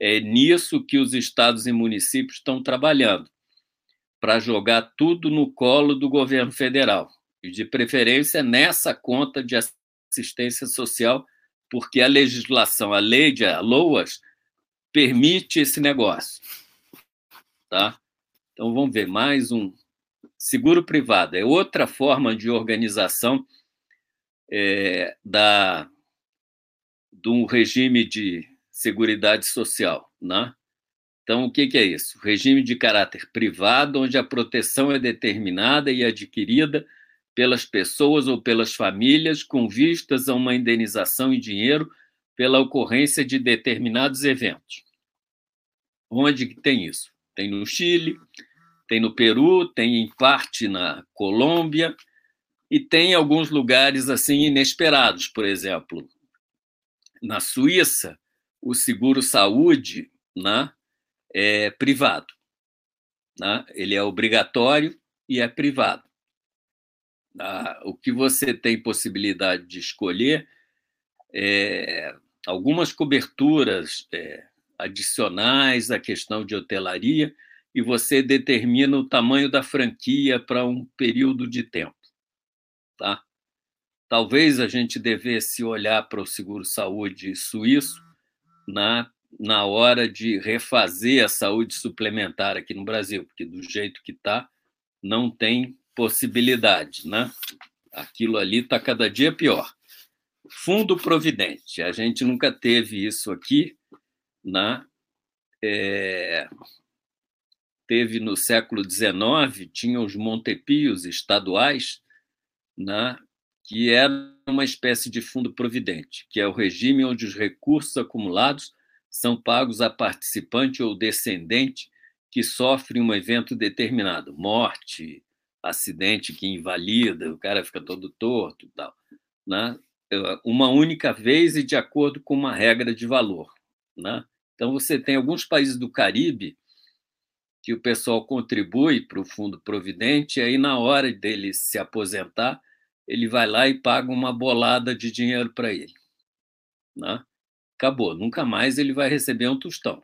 É nisso que os estados e municípios estão trabalhando, para jogar tudo no colo do governo federal de preferência nessa conta de assistência social, porque a legislação, a lei de LOAS, permite esse negócio. Tá? Então vamos ver mais um seguro privado é outra forma de organização é, da um regime de seguridade social, né? Então, o que, que é isso? Regime de caráter privado, onde a proteção é determinada e adquirida pelas pessoas ou pelas famílias com vistas a uma indenização em dinheiro pela ocorrência de determinados eventos. Onde que tem isso? Tem no Chile, tem no Peru, tem em parte na Colômbia e tem alguns lugares assim inesperados, por exemplo, na Suíça, o seguro saúde né, é privado. Né? Ele é obrigatório e é privado. Ah, o que você tem possibilidade de escolher é algumas coberturas é, adicionais à questão de hotelaria e você determina o tamanho da franquia para um período de tempo. Tá? Talvez a gente devesse olhar para o seguro-saúde suíço na, na hora de refazer a saúde suplementar aqui no Brasil, porque do jeito que está, não tem possibilidade, né? Aquilo ali está cada dia pior. Fundo Providente, a gente nunca teve isso aqui, né? É... Teve no século XIX, tinha os Montepios estaduais, né? que era uma espécie de fundo providente, que é o regime onde os recursos acumulados são pagos a participante ou descendente que sofre um evento determinado, morte, acidente que invalida, o cara fica todo torto e tal, né? uma única vez e de acordo com uma regra de valor. Né? Então, você tem alguns países do Caribe que o pessoal contribui para o Fundo Providente, e aí, na hora dele se aposentar, ele vai lá e paga uma bolada de dinheiro para ele. Né? Acabou, nunca mais ele vai receber um tostão.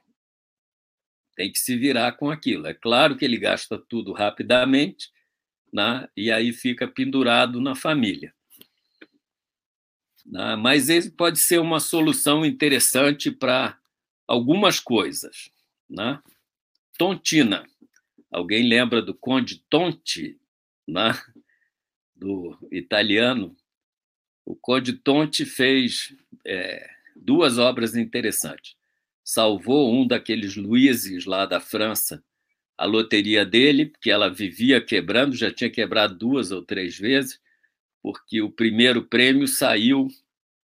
Tem que se virar com aquilo. É claro que ele gasta tudo rapidamente, né? e aí fica pendurado na família. Né? Mas esse pode ser uma solução interessante para algumas coisas. Né? Tontina. Alguém lembra do Conde Tonti, né? do italiano? O Conde Tonti fez é, duas obras interessantes. Salvou um daqueles Luizes lá da França, a loteria dele, porque ela vivia quebrando, já tinha quebrado duas ou três vezes, porque o primeiro prêmio saiu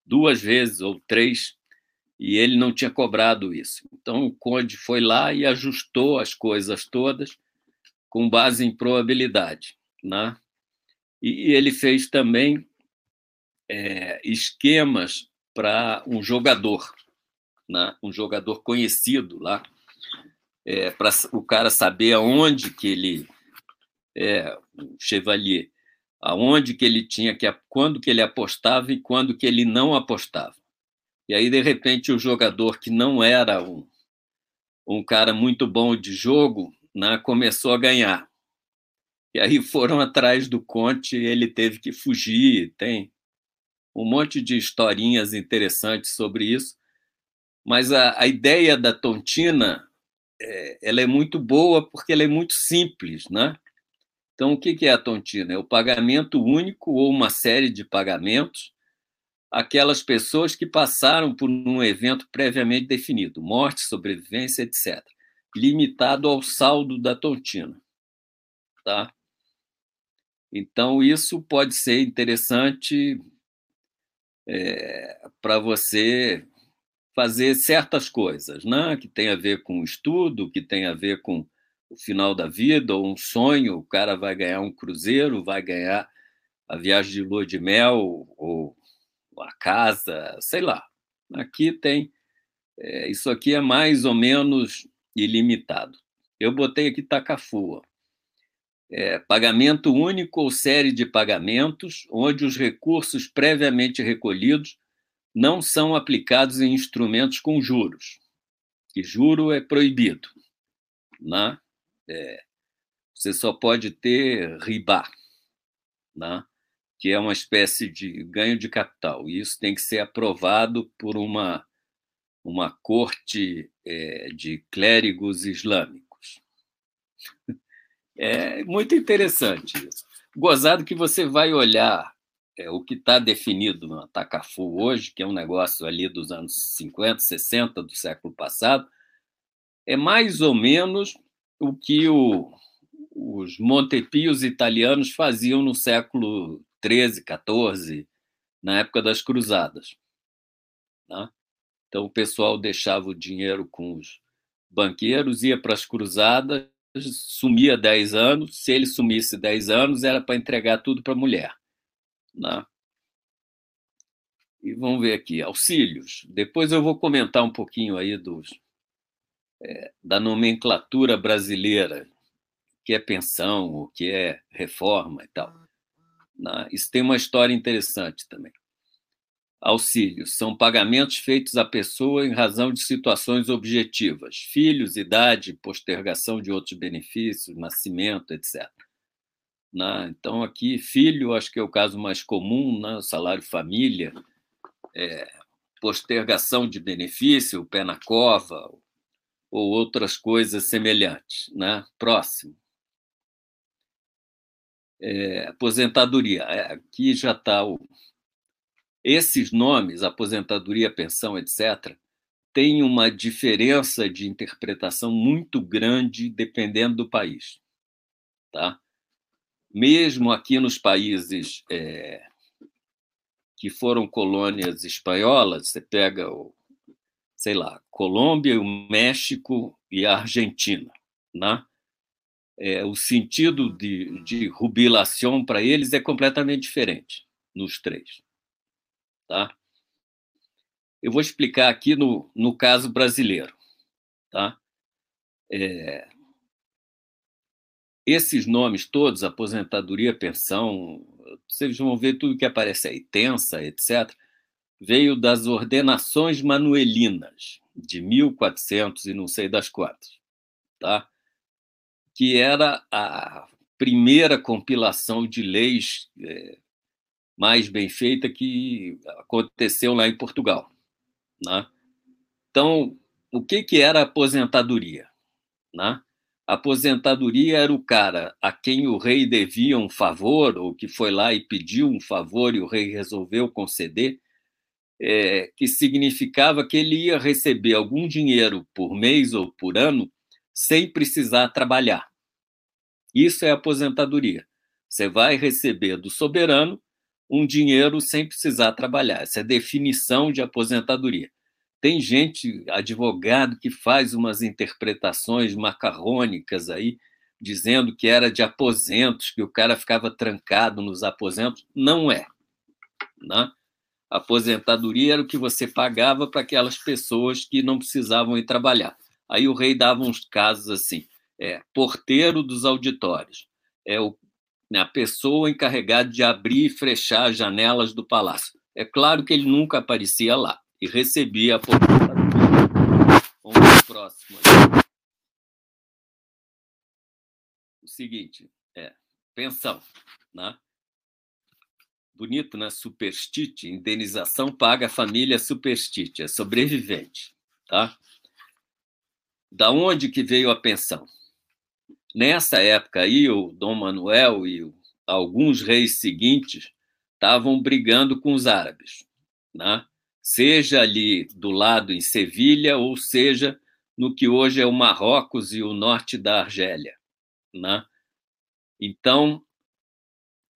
duas vezes ou três e ele não tinha cobrado isso. Então o Conde foi lá e ajustou as coisas todas com base em probabilidade, né? E ele fez também é, esquemas para um jogador, né? um jogador conhecido lá, é, para o cara saber aonde que ele é o Chevalier, aonde que ele tinha que quando que ele apostava e quando que ele não apostava. E aí de repente o jogador que não era um um cara muito bom de jogo, né, começou a ganhar. E aí foram atrás do Conte, ele teve que fugir, tem um monte de historinhas interessantes sobre isso. Mas a, a ideia da tontina é, ela é muito boa porque ela é muito simples, né? Então, o que é a tontina? É o pagamento único ou uma série de pagamentos aquelas pessoas que passaram por um evento previamente definido, morte, sobrevivência, etc., limitado ao saldo da tontina. Tá? Então, isso pode ser interessante é, para você fazer certas coisas, né? que tem a ver com estudo, que tem a ver com o final da vida, ou um sonho, o cara vai ganhar um cruzeiro, vai ganhar a viagem de lua de mel, ou a casa, sei lá. Aqui tem. É, isso aqui é mais ou menos ilimitado. Eu botei aqui Takafua. É, pagamento único ou série de pagamentos, onde os recursos previamente recolhidos não são aplicados em instrumentos com juros. E juro é proibido. Né? É, você só pode ter riba. Né? que é uma espécie de ganho de capital. E isso tem que ser aprovado por uma, uma corte é, de clérigos islâmicos. [laughs] É muito interessante isso. Gozado que você vai olhar é, o que está definido no Atacafu hoje, que é um negócio ali dos anos 50, 60 do século passado, é mais ou menos o que o, os Montepios italianos faziam no século 13, 14, na época das cruzadas. Né? Então o pessoal deixava o dinheiro com os banqueiros, ia para as cruzadas, sumia 10 anos. Se ele sumisse 10 anos, era para entregar tudo para a mulher. Né? E vamos ver aqui, auxílios. Depois eu vou comentar um pouquinho aí dos, é, da nomenclatura brasileira, que é pensão, o que é reforma e tal. Né? Isso tem uma história interessante também. Auxílios são pagamentos feitos à pessoa em razão de situações objetivas, filhos, idade, postergação de outros benefícios, nascimento, etc. Né? Então, aqui, filho, acho que é o caso mais comum, né? salário família, é, postergação de benefício, pé na cova, ou outras coisas semelhantes. Né? Próximo é, aposentadoria. É, aqui já está o. Esses nomes, aposentadoria, pensão, etc., têm uma diferença de interpretação muito grande dependendo do país. Tá? Mesmo aqui nos países é, que foram colônias espanholas, você pega o, sei lá, Colômbia, o México e a Argentina, né? é, o sentido de, de rubilação para eles é completamente diferente nos três. Tá? Eu vou explicar aqui no, no caso brasileiro. Tá? É, esses nomes todos, aposentadoria, pensão, vocês vão ver tudo que aparece aí, tensa, etc., veio das ordenações manuelinas de 1400 e não sei das quantas. Tá? que era a primeira compilação de leis é, mais bem feita que aconteceu lá em Portugal. Né? Então, o que, que era aposentadoria? Né? Aposentadoria era o cara a quem o rei devia um favor, ou que foi lá e pediu um favor e o rei resolveu conceder, é, que significava que ele ia receber algum dinheiro por mês ou por ano sem precisar trabalhar. Isso é aposentadoria. Você vai receber do soberano um dinheiro sem precisar trabalhar. Essa é a definição de aposentadoria. Tem gente, advogado, que faz umas interpretações macarrônicas aí, dizendo que era de aposentos, que o cara ficava trancado nos aposentos. Não é. Né? Aposentadoria era o que você pagava para aquelas pessoas que não precisavam ir trabalhar. Aí o rei dava uns casos assim: é, porteiro dos auditórios, é o, né, a pessoa encarregada de abrir e fechar as janelas do palácio. É claro que ele nunca aparecia lá e recebia a. Vamos para próximo. O seguinte, é, pensão, né? Bonito, né? Superstite, indenização paga a família superstite, é sobrevivente, tá? Da onde que veio a pensão? Nessa época aí, o Dom Manuel e alguns reis seguintes estavam brigando com os árabes, né? Seja ali do lado em Sevilha, ou seja no que hoje é o Marrocos e o norte da Argélia. Né? Então,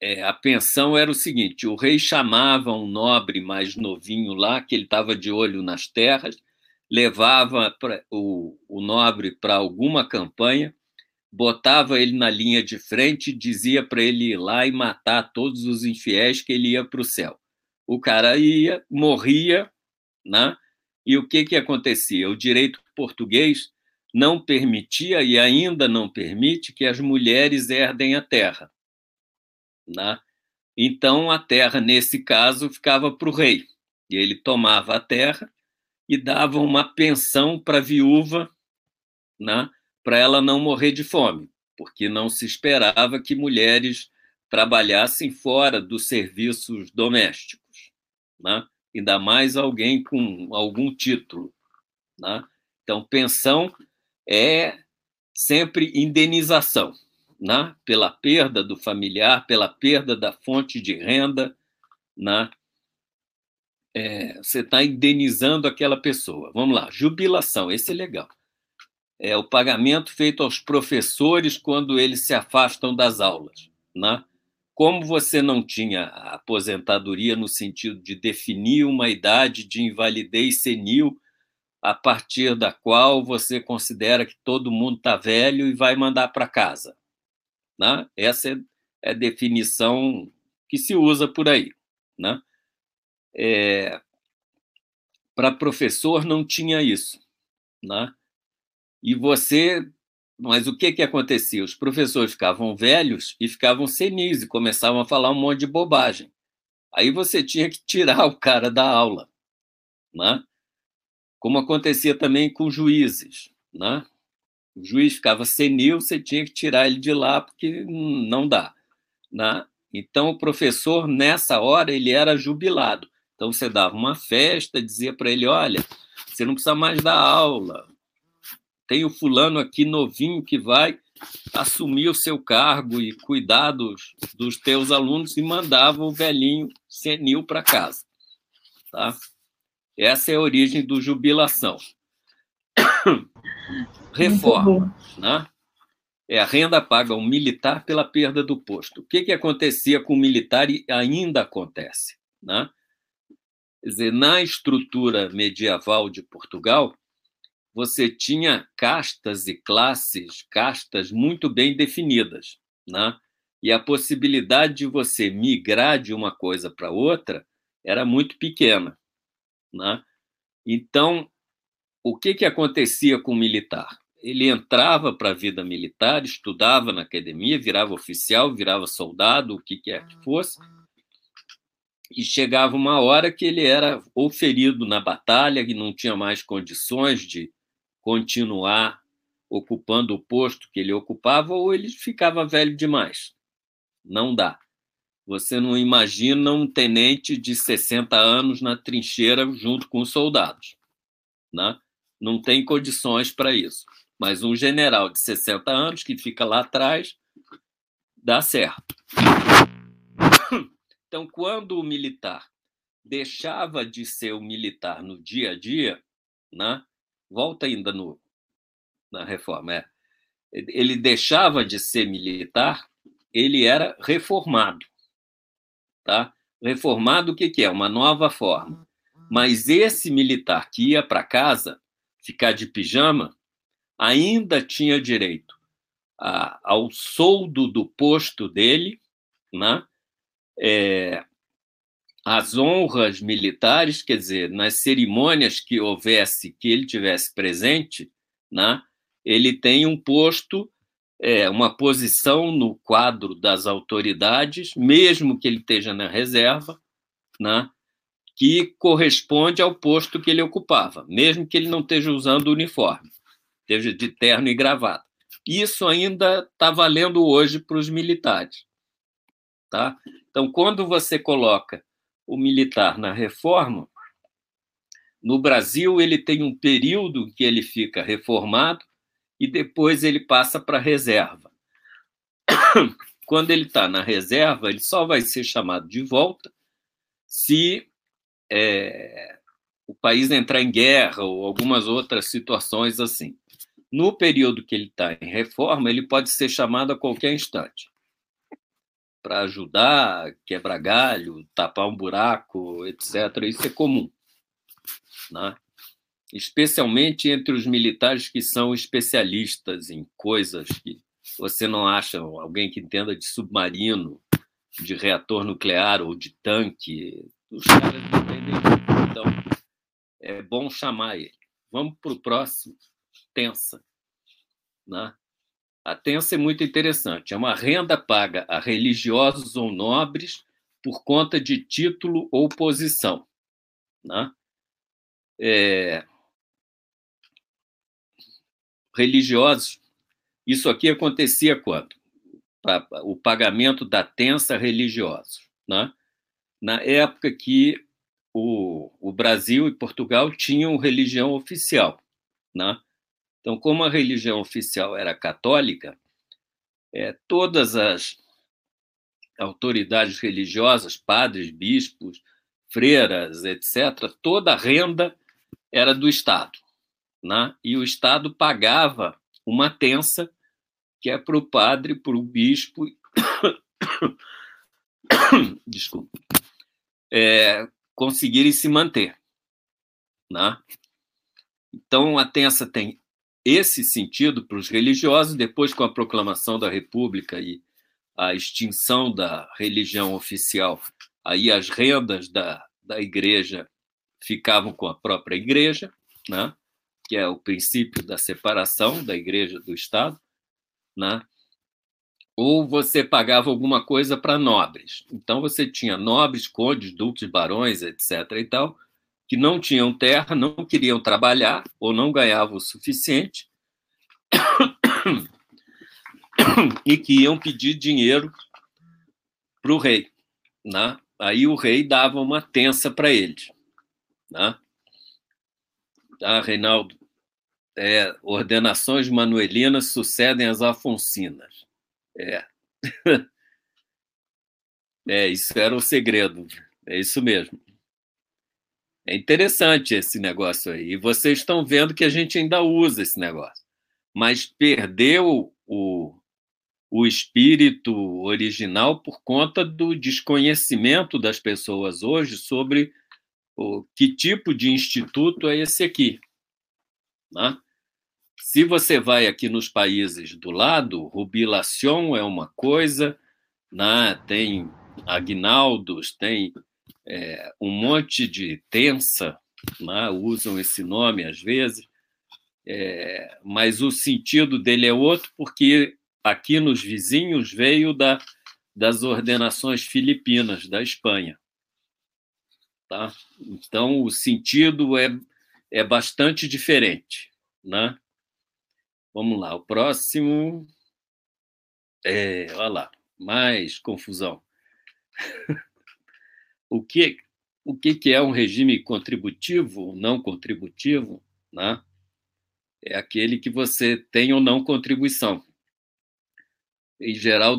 é, a pensão era o seguinte: o rei chamava um nobre mais novinho lá, que ele estava de olho nas terras, levava pra, o, o nobre para alguma campanha, botava ele na linha de frente, dizia para ele ir lá e matar todos os infiéis que ele ia para o céu. O cara ia, morria, né? E o que que acontecia? O direito português não permitia e ainda não permite que as mulheres herdem a terra, né? Então a terra nesse caso ficava para o rei e ele tomava a terra e dava uma pensão para a viúva, né? para ela não morrer de fome, porque não se esperava que mulheres trabalhassem fora dos serviços domésticos, né? ainda mais alguém com algum título. Né? Então, pensão é sempre indenização né? pela perda do familiar, pela perda da fonte de renda. Né? É, você está indenizando aquela pessoa. Vamos lá, jubilação, esse é legal é o pagamento feito aos professores quando eles se afastam das aulas. Né? Como você não tinha aposentadoria no sentido de definir uma idade de invalidez senil a partir da qual você considera que todo mundo está velho e vai mandar para casa. Né? Essa é, é a definição que se usa por aí. Né? É, para professor não tinha isso. Né? E você. Mas o que, que acontecia? Os professores ficavam velhos e ficavam senis e começavam a falar um monte de bobagem. Aí você tinha que tirar o cara da aula, né? como acontecia também com juízes. Né? O juiz ficava senil, você tinha que tirar ele de lá, porque não dá. Né? Então, o professor, nessa hora, ele era jubilado. Então, você dava uma festa, dizia para ele: olha, você não precisa mais dar aula, tem o fulano aqui novinho que vai assumir o seu cargo e cuidar dos, dos teus alunos e mandava o velhinho senil para casa. Tá? Essa é a origem do jubilação. [coughs] Reforma. Né? É a renda paga ao militar pela perda do posto. O que, que acontecia com o militar e ainda acontece? Né? Quer dizer, na estrutura medieval de Portugal, você tinha castas e classes, castas muito bem definidas, né? E a possibilidade de você migrar de uma coisa para outra era muito pequena, né? Então, o que que acontecia com o militar? Ele entrava para a vida militar, estudava na academia, virava oficial, virava soldado, o que quer que fosse, e chegava uma hora que ele era ou ferido na batalha, que não tinha mais condições de continuar ocupando o posto que ele ocupava ou ele ficava velho demais. Não dá. Você não imagina um tenente de 60 anos na trincheira junto com os soldados. Né? Não tem condições para isso. Mas um general de 60 anos que fica lá atrás dá certo. [coughs] Então, quando o militar deixava de ser o militar no dia a dia, né, volta ainda no, na reforma, é. ele deixava de ser militar, ele era reformado. Tá? Reformado, o que, que é? Uma nova forma. Mas esse militar que ia para casa, ficar de pijama, ainda tinha direito a, ao soldo do posto dele, né? É, as honras militares, quer dizer, nas cerimônias que houvesse, que ele tivesse presente, né, ele tem um posto, é, uma posição no quadro das autoridades, mesmo que ele esteja na reserva, né, que corresponde ao posto que ele ocupava, mesmo que ele não esteja usando o uniforme, esteja de terno e gravata. Isso ainda está valendo hoje para os militares. Tá? Então, quando você coloca o militar na reforma, no Brasil ele tem um período que ele fica reformado e depois ele passa para reserva. [coughs] quando ele está na reserva, ele só vai ser chamado de volta se é, o país entrar em guerra ou algumas outras situações assim. No período que ele está em reforma, ele pode ser chamado a qualquer instante para ajudar, quebrar galho, tapar um buraco, etc. Isso é comum, né? especialmente entre os militares que são especialistas em coisas que você não acha alguém que entenda de submarino, de reator nuclear ou de tanque. Os caras não entendem Então, é bom chamar ele. Vamos para o próximo. Tensa. Né? A tensa é muito interessante. É uma renda paga a religiosos ou nobres por conta de título ou posição. Né? É... Religiosos isso aqui acontecia quando? O pagamento da tensa religiosos. Né? Na época que o, o Brasil e Portugal tinham religião oficial. Né? Então, como a religião oficial era católica, é, todas as autoridades religiosas, padres, bispos, freiras, etc., toda a renda era do Estado. Né? E o Estado pagava uma tensa que é para o padre, para o bispo, [coughs] desculpa, é, conseguirem se manter. Né? Então, a tensa tem esse sentido para os religiosos, depois, com a proclamação da República e a extinção da religião oficial, aí as rendas da, da igreja ficavam com a própria igreja, né? que é o princípio da separação da igreja do Estado né? ou você pagava alguma coisa para nobres. Então você tinha nobres, condes, duques, barões, etc. e tal, que não tinham terra, não queriam trabalhar ou não ganhavam o suficiente [coughs] e que iam pedir dinheiro para o rei. Né? Aí o rei dava uma tensa para eles. Né? Tá, Reinaldo? É, ordenações manuelinas sucedem às afoncinas. É. [laughs] É, isso era o segredo. É isso mesmo. É interessante esse negócio aí. E vocês estão vendo que a gente ainda usa esse negócio. Mas perdeu o, o espírito original por conta do desconhecimento das pessoas hoje sobre o, que tipo de instituto é esse aqui. Né? Se você vai aqui nos países do lado, rubilação é uma coisa, né? tem aguinaldos, tem é, um monte de tensa, né? usam esse nome às vezes, é, mas o sentido dele é outro, porque aqui nos vizinhos veio da, das ordenações filipinas da Espanha. Tá? Então, o sentido é, é bastante diferente. Né? Vamos lá, o próximo. É, olha lá, mais confusão. [laughs] o que, o que, que é um regime contributivo não contributivo? Né? É aquele que você tem ou não contribuição. Em geral,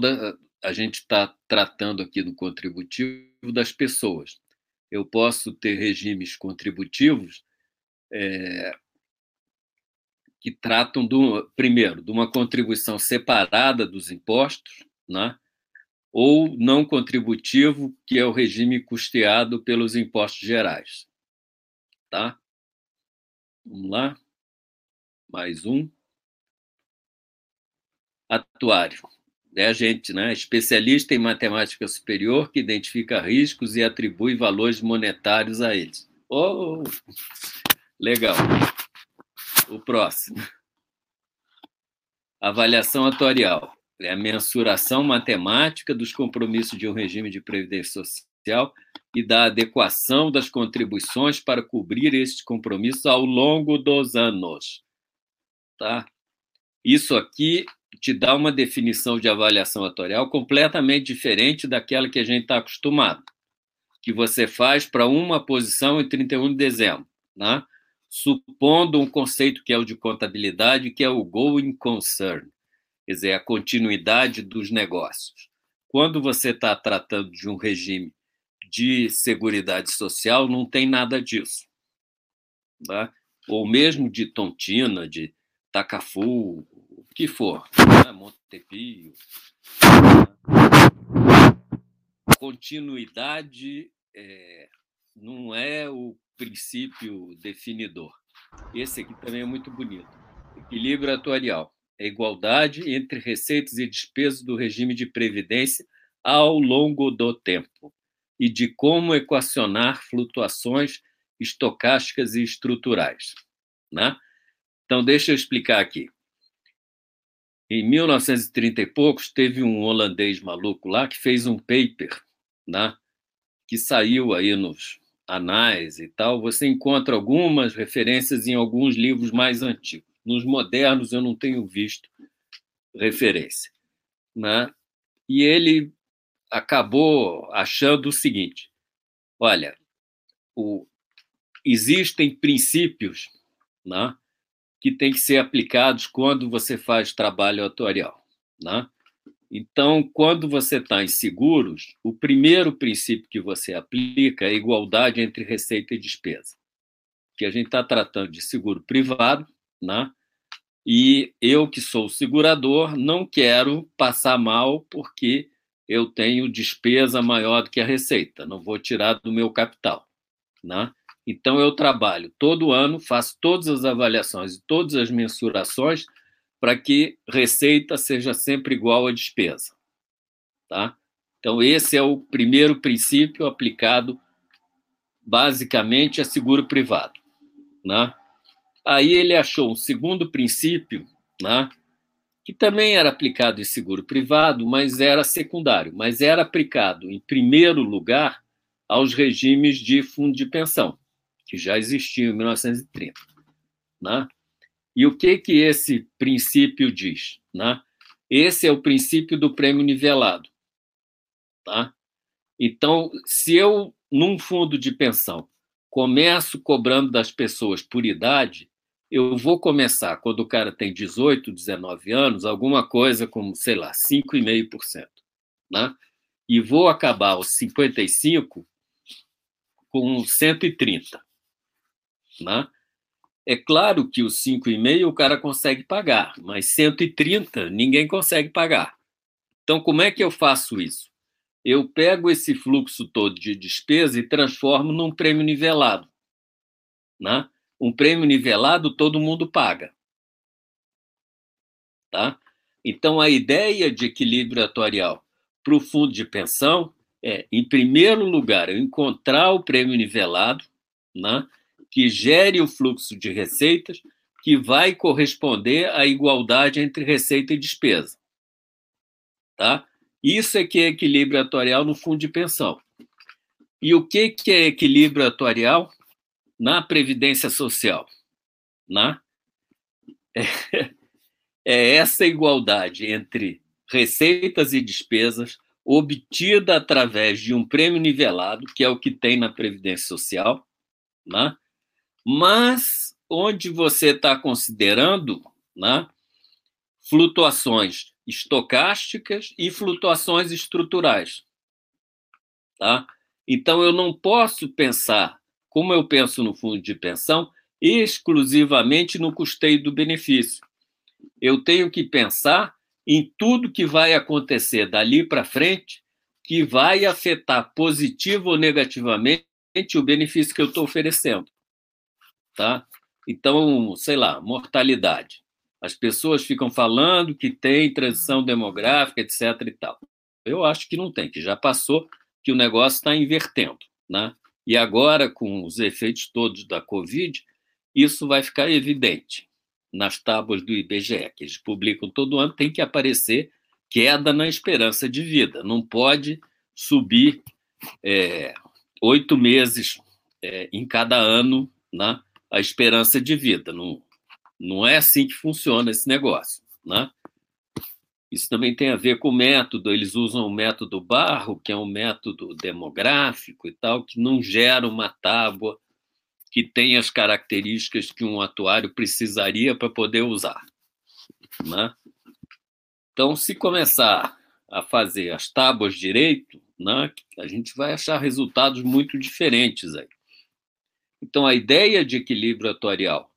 a gente está tratando aqui do contributivo das pessoas. Eu posso ter regimes contributivos é, que tratam, do, primeiro, de uma contribuição separada dos impostos, né? Ou não contributivo, que é o regime custeado pelos impostos gerais. Tá? Vamos lá. Mais um. Atuário. É a gente, né? Especialista em matemática superior que identifica riscos e atribui valores monetários a eles. Oh, legal. O próximo. Avaliação atuarial. É a mensuração matemática dos compromissos de um regime de previdência social e da adequação das contribuições para cobrir estes compromissos ao longo dos anos. Tá? Isso aqui te dá uma definição de avaliação atuarial completamente diferente daquela que a gente está acostumado, que você faz para uma posição em 31 de dezembro. Né? supondo um conceito que é o de contabilidade, que é o going concern. Quer dizer, a continuidade dos negócios. Quando você está tratando de um regime de seguridade social, não tem nada disso. Tá? Ou mesmo de Tontina, de Tacafu, o que for, né? Montepio. Continuidade é, não é o princípio definidor. Esse aqui também é muito bonito. Equilíbrio atuarial a igualdade entre receitas e despesas do regime de previdência ao longo do tempo e de como equacionar flutuações estocásticas e estruturais. Né? Então, deixa eu explicar aqui. Em 1930 e poucos, teve um holandês maluco lá que fez um paper, né? que saiu aí nos anais e tal. Você encontra algumas referências em alguns livros mais antigos. Nos modernos eu não tenho visto referência. Né? E ele acabou achando o seguinte: olha, o, existem princípios né, que têm que ser aplicados quando você faz trabalho atuarial. Né? Então, quando você está em seguros, o primeiro princípio que você aplica é a igualdade entre receita e despesa. Que a gente está tratando de seguro privado, né? E eu, que sou segurador, não quero passar mal porque eu tenho despesa maior do que a receita, não vou tirar do meu capital. Né? Então, eu trabalho todo ano, faço todas as avaliações e todas as mensurações para que receita seja sempre igual à despesa. Tá? Então, esse é o primeiro princípio aplicado basicamente a seguro privado. Né? Aí ele achou um segundo princípio, né, que também era aplicado em seguro privado, mas era secundário, mas era aplicado em primeiro lugar aos regimes de fundo de pensão, que já existiam em 1930. Né? E o que que esse princípio diz? Né? Esse é o princípio do prêmio nivelado. Tá? Então, se eu, num fundo de pensão, começo cobrando das pessoas por idade, eu vou começar, quando o cara tem 18, 19 anos, alguma coisa como, sei lá, 5,5%. Né? E vou acabar aos 55 com 130. Né? É claro que os 5,5 o cara consegue pagar, mas 130 ninguém consegue pagar. Então, como é que eu faço isso? Eu pego esse fluxo todo de despesa e transformo num prêmio nivelado. Né? Um prêmio nivelado todo mundo paga. Tá? Então, a ideia de equilíbrio atuarial para o fundo de pensão é, em primeiro lugar, eu encontrar o prêmio nivelado, né, que gere o fluxo de receitas, que vai corresponder à igualdade entre receita e despesa. Tá? Isso é que é equilíbrio atuarial no fundo de pensão. E o que, que é equilíbrio atuarial? Na Previdência Social. Né? É, [laughs] é essa igualdade entre receitas e despesas obtida através de um prêmio nivelado, que é o que tem na Previdência Social, né? mas onde você está considerando né, flutuações estocásticas e flutuações estruturais. Tá? Então, eu não posso pensar como eu penso no fundo de pensão, exclusivamente no custeio do benefício. Eu tenho que pensar em tudo que vai acontecer dali para frente que vai afetar positivo ou negativamente o benefício que eu estou oferecendo. Tá? Então, sei lá, mortalidade. As pessoas ficam falando que tem transição demográfica, etc. e tal. Eu acho que não tem, que já passou, que o negócio está invertendo. Né? E agora, com os efeitos todos da Covid, isso vai ficar evidente nas tábuas do IBGE, que eles publicam todo ano, tem que aparecer queda na esperança de vida. Não pode subir é, oito meses é, em cada ano né, a esperança de vida. Não, não é assim que funciona esse negócio. Né? Isso também tem a ver com o método. Eles usam o método Barro, que é um método demográfico e tal, que não gera uma tábua que tem as características que um atuário precisaria para poder usar. Né? Então, se começar a fazer as tábuas direito, né, a gente vai achar resultados muito diferentes aí. Então, a ideia de equilíbrio atuarial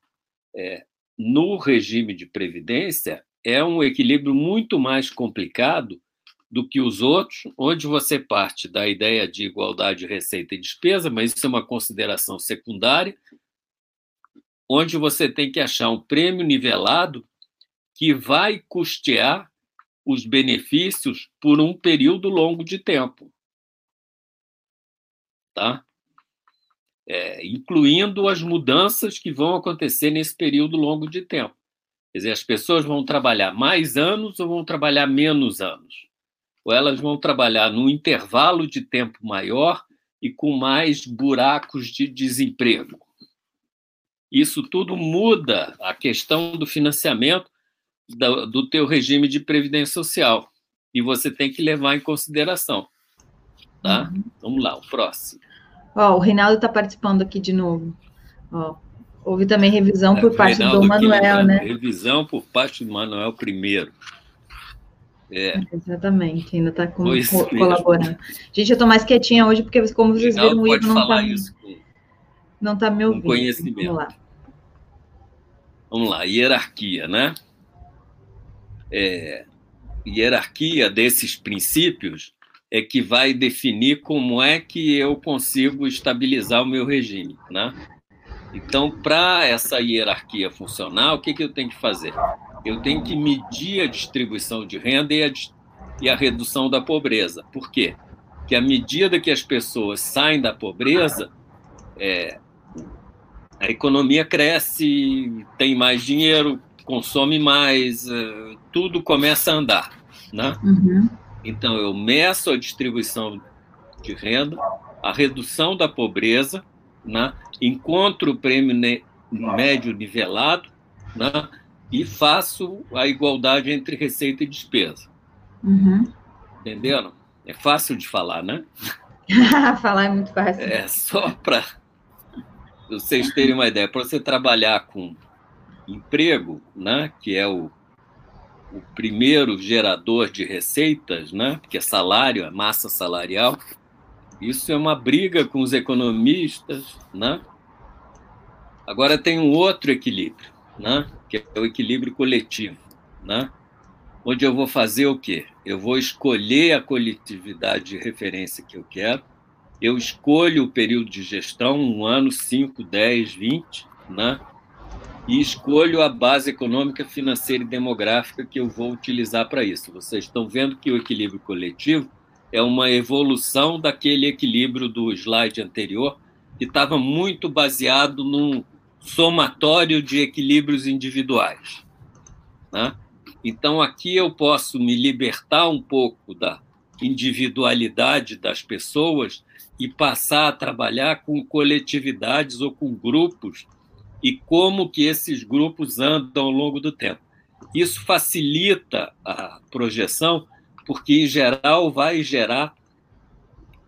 é, no regime de previdência é um equilíbrio muito mais complicado do que os outros, onde você parte da ideia de igualdade de receita e despesa, mas isso é uma consideração secundária, onde você tem que achar um prêmio nivelado que vai custear os benefícios por um período longo de tempo. Tá? É, incluindo as mudanças que vão acontecer nesse período longo de tempo. Quer dizer, as pessoas vão trabalhar mais anos ou vão trabalhar menos anos? Ou elas vão trabalhar num intervalo de tempo maior e com mais buracos de desemprego? Isso tudo muda a questão do financiamento do, do teu regime de previdência social. E você tem que levar em consideração. Tá? Uhum. Vamos lá, o próximo. Ó, o Reinaldo está participando aqui de novo. Ó, houve também revisão por é, parte Reinaldo do Manuel, né? Revisão por parte do Manuel primeiro. É. Exatamente, ainda está co colaborando. Gente, eu estou mais quietinha hoje, porque como vocês Reinaldo viram, o Ivo não está não tá me ouvindo. conhecimento. Vamos lá. Vamos lá, hierarquia, né? É, hierarquia desses princípios é que vai definir como é que eu consigo estabilizar o meu regime, né? Então, para essa hierarquia funcionar, o que, que eu tenho que fazer? Eu tenho que medir a distribuição de renda e a, e a redução da pobreza. Por quê? Porque à medida que as pessoas saem da pobreza, é, a economia cresce, tem mais dinheiro, consome mais, é, tudo começa a andar, né? Uhum. Então eu meço a distribuição de renda, a redução da pobreza, né? encontro o prêmio médio nivelado, né? e faço a igualdade entre receita e despesa. Uhum. Entenderam? É fácil de falar, né? [laughs] falar é muito fácil. É só para vocês terem uma ideia. Para você trabalhar com emprego, né, que é o, o primeiro gerador de receitas, né, porque é salário, é massa salarial, isso é uma briga com os economistas, né? Agora tem um outro equilíbrio, né? Que é o equilíbrio coletivo, né? Onde eu vou fazer o quê? Eu vou escolher a coletividade de referência que eu quero, eu escolho o período de gestão, um ano, 5, 10, 20, né? e escolho a base econômica, financeira e demográfica que eu vou utilizar para isso. Vocês estão vendo que o equilíbrio coletivo é uma evolução daquele equilíbrio do slide anterior, que estava muito baseado num somatório de equilíbrios individuais. Né? Então, aqui eu posso me libertar um pouco da individualidade das pessoas e passar a trabalhar com coletividades ou com grupos e como que esses grupos andam ao longo do tempo. Isso facilita a projeção, porque em geral vai gerar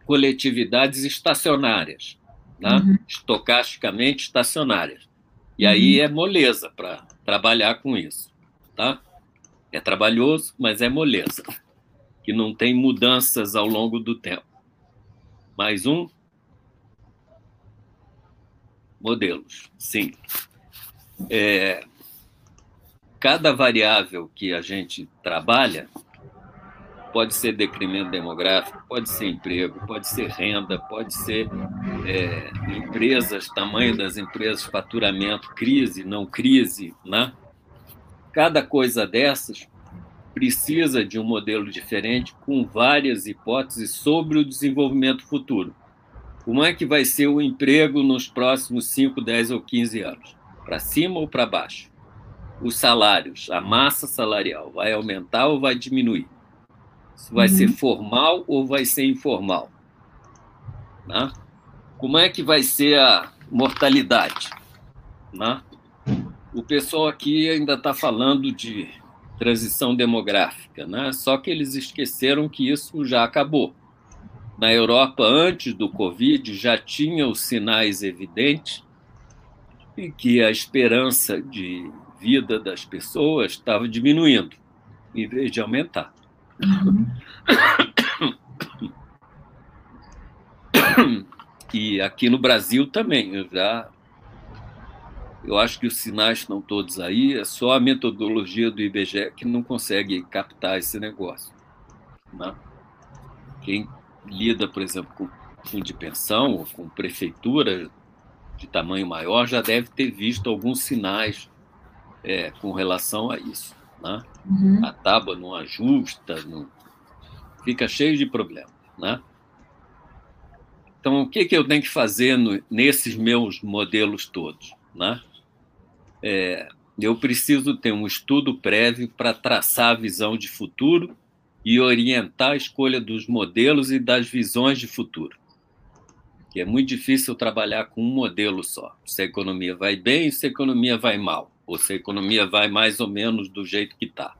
coletividades estacionárias, né? uhum. estocasticamente estacionárias. E uhum. aí é moleza para trabalhar com isso, tá? É trabalhoso, mas é moleza, que não tem mudanças ao longo do tempo. Mais um. Modelos, sim. É, cada variável que a gente trabalha pode ser decremento demográfico, pode ser emprego, pode ser renda, pode ser é, empresas, tamanho das empresas, faturamento, crise, não crise, né? Cada coisa dessas precisa de um modelo diferente com várias hipóteses sobre o desenvolvimento futuro. Como é que vai ser o emprego nos próximos 5, 10 ou 15 anos? Para cima ou para baixo? Os salários, a massa salarial, vai aumentar ou vai diminuir? Vai uhum. ser formal ou vai ser informal? Né? Como é que vai ser a mortalidade? Né? O pessoal aqui ainda está falando de transição demográfica, né? Só que eles esqueceram que isso já acabou. Na Europa, antes do Covid, já tinha os sinais evidentes e que a esperança de vida das pessoas estava diminuindo. em vez de aumentar. Uhum. [coughs] E aqui no Brasil também, eu já eu acho que os sinais estão todos aí, é só a metodologia do IBGE que não consegue captar esse negócio. Né? Quem lida, por exemplo, com fundo de pensão ou com prefeitura de tamanho maior já deve ter visto alguns sinais é, com relação a isso. Né? Uhum. A tábua não ajusta, não... fica cheio de problemas. Né? Então, o que, que eu tenho que fazer no, nesses meus modelos todos? Né? É, eu preciso ter um estudo prévio para traçar a visão de futuro e orientar a escolha dos modelos e das visões de futuro. Que é muito difícil trabalhar com um modelo só. Se a economia vai bem, se a economia vai mal, ou se a economia vai mais ou menos do jeito que está.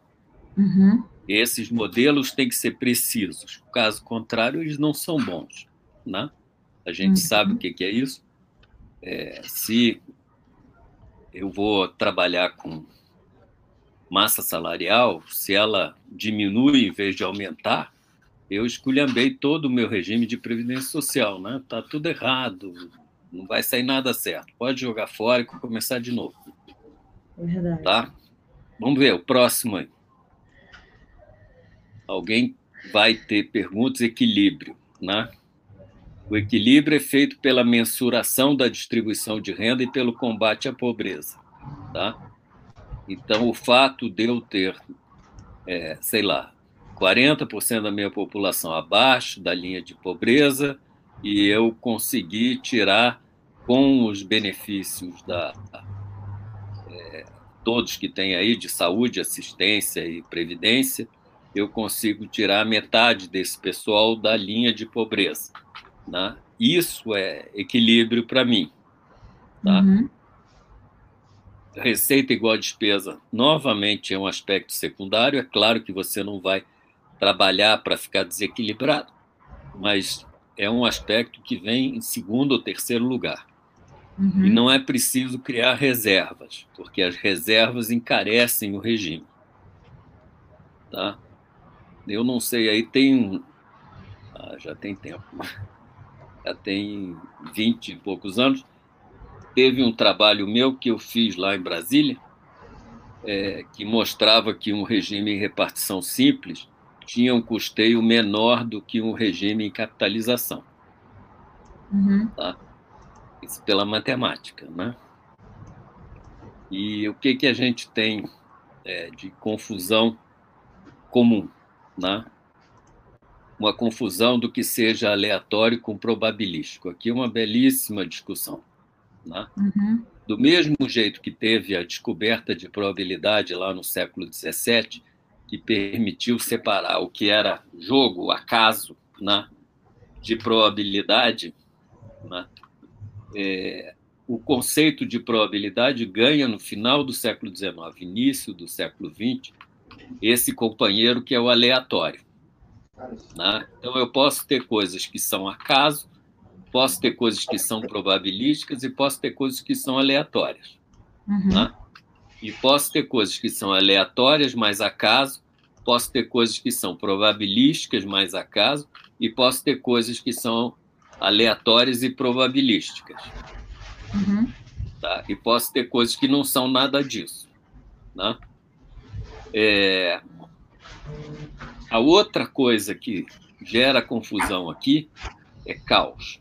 Uhum. Esses modelos têm que ser precisos. Caso contrário, eles não são bons. Né? A gente uhum. sabe o que, é isso. É, se eu vou trabalhar com massa salarial, se ela diminui em vez de aumentar, eu esculhambei todo o meu regime de previdência social, né? Tá tudo errado, não vai sair nada certo. Pode jogar fora e começar de novo. Verdade. Tá? Vamos ver o próximo aí. Alguém vai ter perguntas equilíbrio, né? O equilíbrio é feito pela mensuração da distribuição de renda e pelo combate à pobreza. Tá? Então, o fato de eu ter, é, sei lá, 40% da minha população abaixo da linha de pobreza e eu conseguir tirar com os benefícios da todos que têm aí de saúde, assistência e previdência, eu consigo tirar metade desse pessoal da linha de pobreza. Né? Isso é equilíbrio para mim. Tá? Uhum. Receita igual a despesa, novamente, é um aspecto secundário. É claro que você não vai trabalhar para ficar desequilibrado, mas é um aspecto que vem em segundo ou terceiro lugar. Uhum. E não é preciso criar reservas, porque as reservas encarecem o regime. Tá? Eu não sei, aí tem. Ah, já tem tempo [laughs] já tem 20 e poucos anos, teve um trabalho meu que eu fiz lá em Brasília, é, que mostrava que um regime em repartição simples tinha um custeio menor do que um regime em capitalização. Uhum. Tá? Isso pela matemática, né? E o que, que a gente tem é, de confusão comum, né? uma confusão do que seja aleatório com probabilístico. Aqui é uma belíssima discussão. Né? Uhum. Do mesmo jeito que teve a descoberta de probabilidade lá no século XVII, que permitiu separar o que era jogo, acaso, né, de probabilidade, né, é, o conceito de probabilidade ganha no final do século XIX, início do século XX, esse companheiro que é o aleatório. Né? Então, eu posso ter coisas que são acaso, posso ter coisas que são probabilísticas e posso ter coisas que são aleatórias. Uhum. Né? E posso ter coisas que são aleatórias, mais acaso, posso ter coisas que são probabilísticas, mais acaso, e posso ter coisas que são aleatórias e probabilísticas. Uhum. Tá? E posso ter coisas que não são nada disso. Né? É... A outra coisa que gera confusão aqui é caos,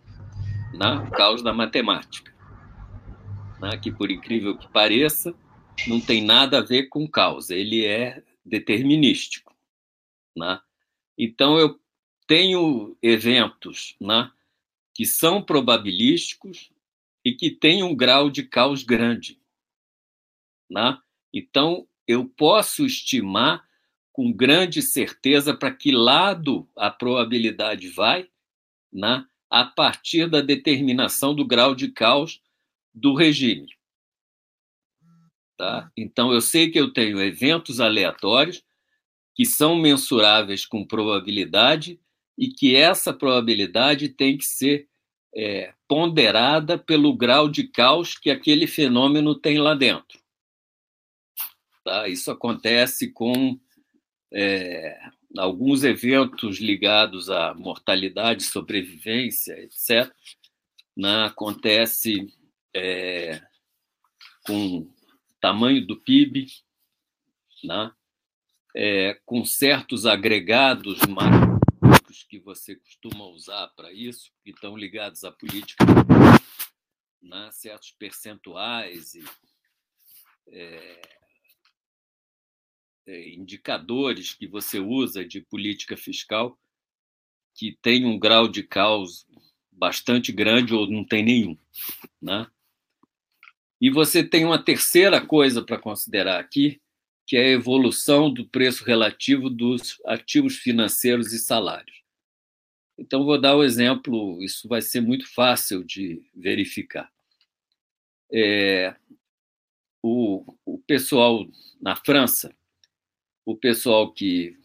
né? o caos da matemática, né? que, por incrível que pareça, não tem nada a ver com caos, ele é determinístico. Né? Então, eu tenho eventos né, que são probabilísticos e que têm um grau de caos grande. Né? Então, eu posso estimar com grande certeza para que lado a probabilidade vai, né, a partir da determinação do grau de caos do regime. Tá? Então, eu sei que eu tenho eventos aleatórios que são mensuráveis com probabilidade e que essa probabilidade tem que ser é, ponderada pelo grau de caos que aquele fenômeno tem lá dentro. Tá? Isso acontece com é, alguns eventos ligados à mortalidade, sobrevivência, etc., né, acontece é, com tamanho do PIB, né, é, com certos agregados macros que você costuma usar para isso, que estão ligados à política, né, certos percentuais e é, é, indicadores que você usa de política fiscal que tem um grau de caos bastante grande ou não tem nenhum, né? E você tem uma terceira coisa para considerar aqui, que é a evolução do preço relativo dos ativos financeiros e salários. Então, vou dar o um exemplo, isso vai ser muito fácil de verificar. É, o, o pessoal na França, o pessoal que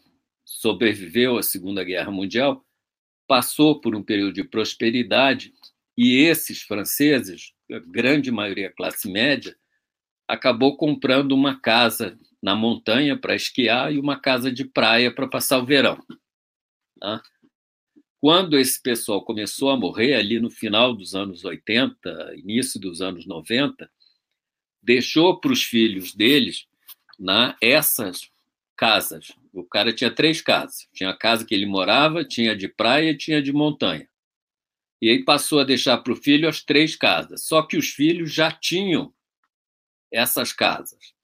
sobreviveu à Segunda Guerra Mundial, passou por um período de prosperidade e esses franceses, a grande maioria classe média, acabou comprando uma casa na montanha para esquiar e uma casa de praia para passar o verão. Tá? Quando esse pessoal começou a morrer, ali no final dos anos 80, início dos anos 90, deixou para os filhos deles né, essas casas. O cara tinha três casas. Tinha a casa que ele morava, tinha de praia e tinha de montanha. E aí passou a deixar para o filho as três casas. Só que os filhos já tinham essas casas.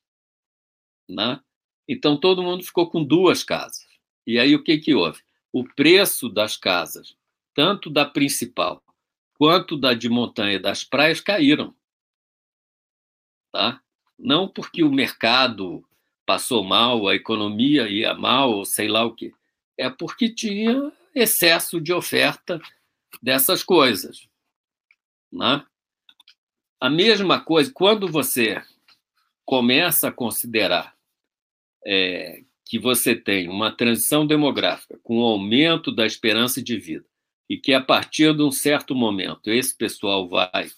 Né? Então todo mundo ficou com duas casas. E aí o que, que houve? O preço das casas, tanto da principal quanto da de montanha e das praias, caíram. Tá? Não porque o mercado passou mal, a economia ia mal, sei lá o quê. É porque tinha excesso de oferta dessas coisas. Né? A mesma coisa, quando você começa a considerar é, que você tem uma transição demográfica com o aumento da esperança de vida e que a partir de um certo momento esse pessoal vai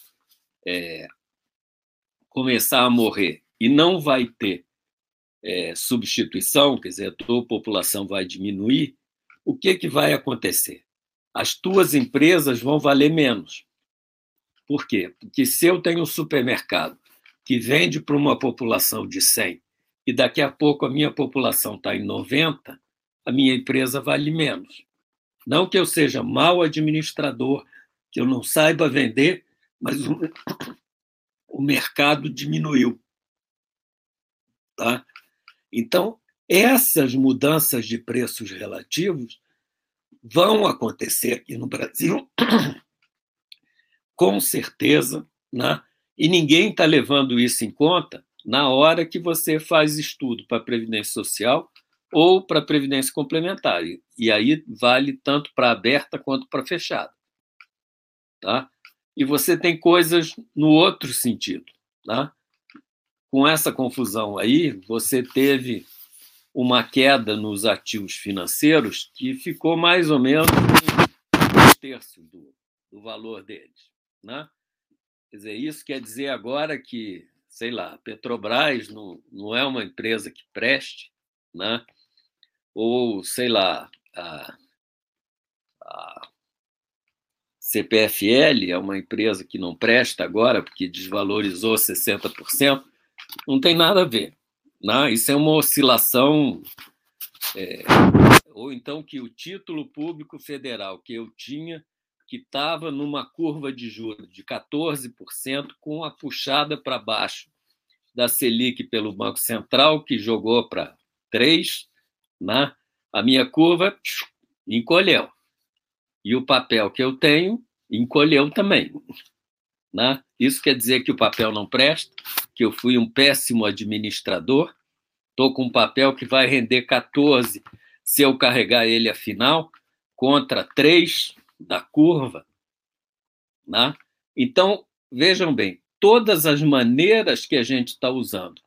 é, começar a morrer e não vai ter é, substituição, quer dizer, a tua população vai diminuir, o que, que vai acontecer? As tuas empresas vão valer menos. Por quê? Porque se eu tenho um supermercado que vende para uma população de 100 e daqui a pouco a minha população está em 90, a minha empresa vale menos. Não que eu seja mau administrador, que eu não saiba vender, mas o, [coughs] o mercado diminuiu. Tá? Então, essas mudanças de preços relativos vão acontecer aqui no Brasil, [coughs] com certeza, né? e ninguém está levando isso em conta na hora que você faz estudo para Previdência Social ou para Previdência Complementar. E aí vale tanto para aberta quanto para fechada. Tá? E você tem coisas no outro sentido. Tá? com essa confusão aí, você teve uma queda nos ativos financeiros que ficou mais ou menos dois terços do, do valor deles. Né? Quer dizer, isso quer dizer agora que, sei lá, Petrobras não, não é uma empresa que preste, né? ou, sei lá, a, a CPFL é uma empresa que não presta agora porque desvalorizou 60% não tem nada a ver. Né? Isso é uma oscilação. É, ou então que o título público federal que eu tinha, que estava numa curva de juros de 14%, com a puxada para baixo da Selic pelo Banco Central, que jogou para 3%, né? a minha curva encolheu. E o papel que eu tenho encolheu também. Né? Isso quer dizer que o papel não presta, que eu fui um péssimo administrador. Estou com um papel que vai render 14 se eu carregar ele afinal, contra 3 da curva. Né? Então, vejam bem, todas as maneiras que a gente está usando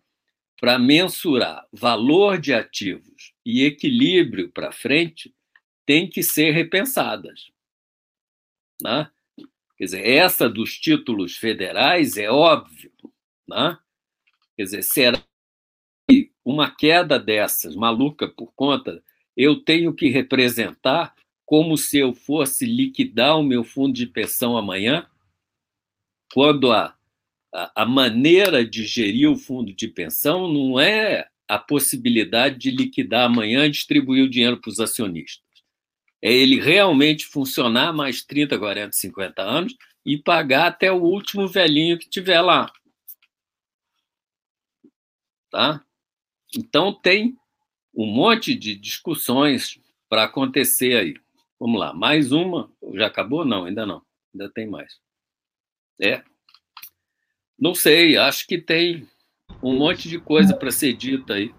para mensurar valor de ativos e equilíbrio para frente têm que ser repensadas. Né? Quer dizer, essa dos títulos federais é óbvio. Né? Quer dizer, será que uma queda dessas, maluca por conta, eu tenho que representar como se eu fosse liquidar o meu fundo de pensão amanhã, quando a, a, a maneira de gerir o fundo de pensão não é a possibilidade de liquidar amanhã e distribuir o dinheiro para os acionistas. É ele realmente funcionar mais 30, 40, 50 anos e pagar até o último velhinho que tiver lá. Tá? Então tem um monte de discussões para acontecer aí. Vamos lá, mais uma. Já acabou? Não, ainda não. Ainda tem mais. É. Não sei, acho que tem um monte de coisa para ser dita aí.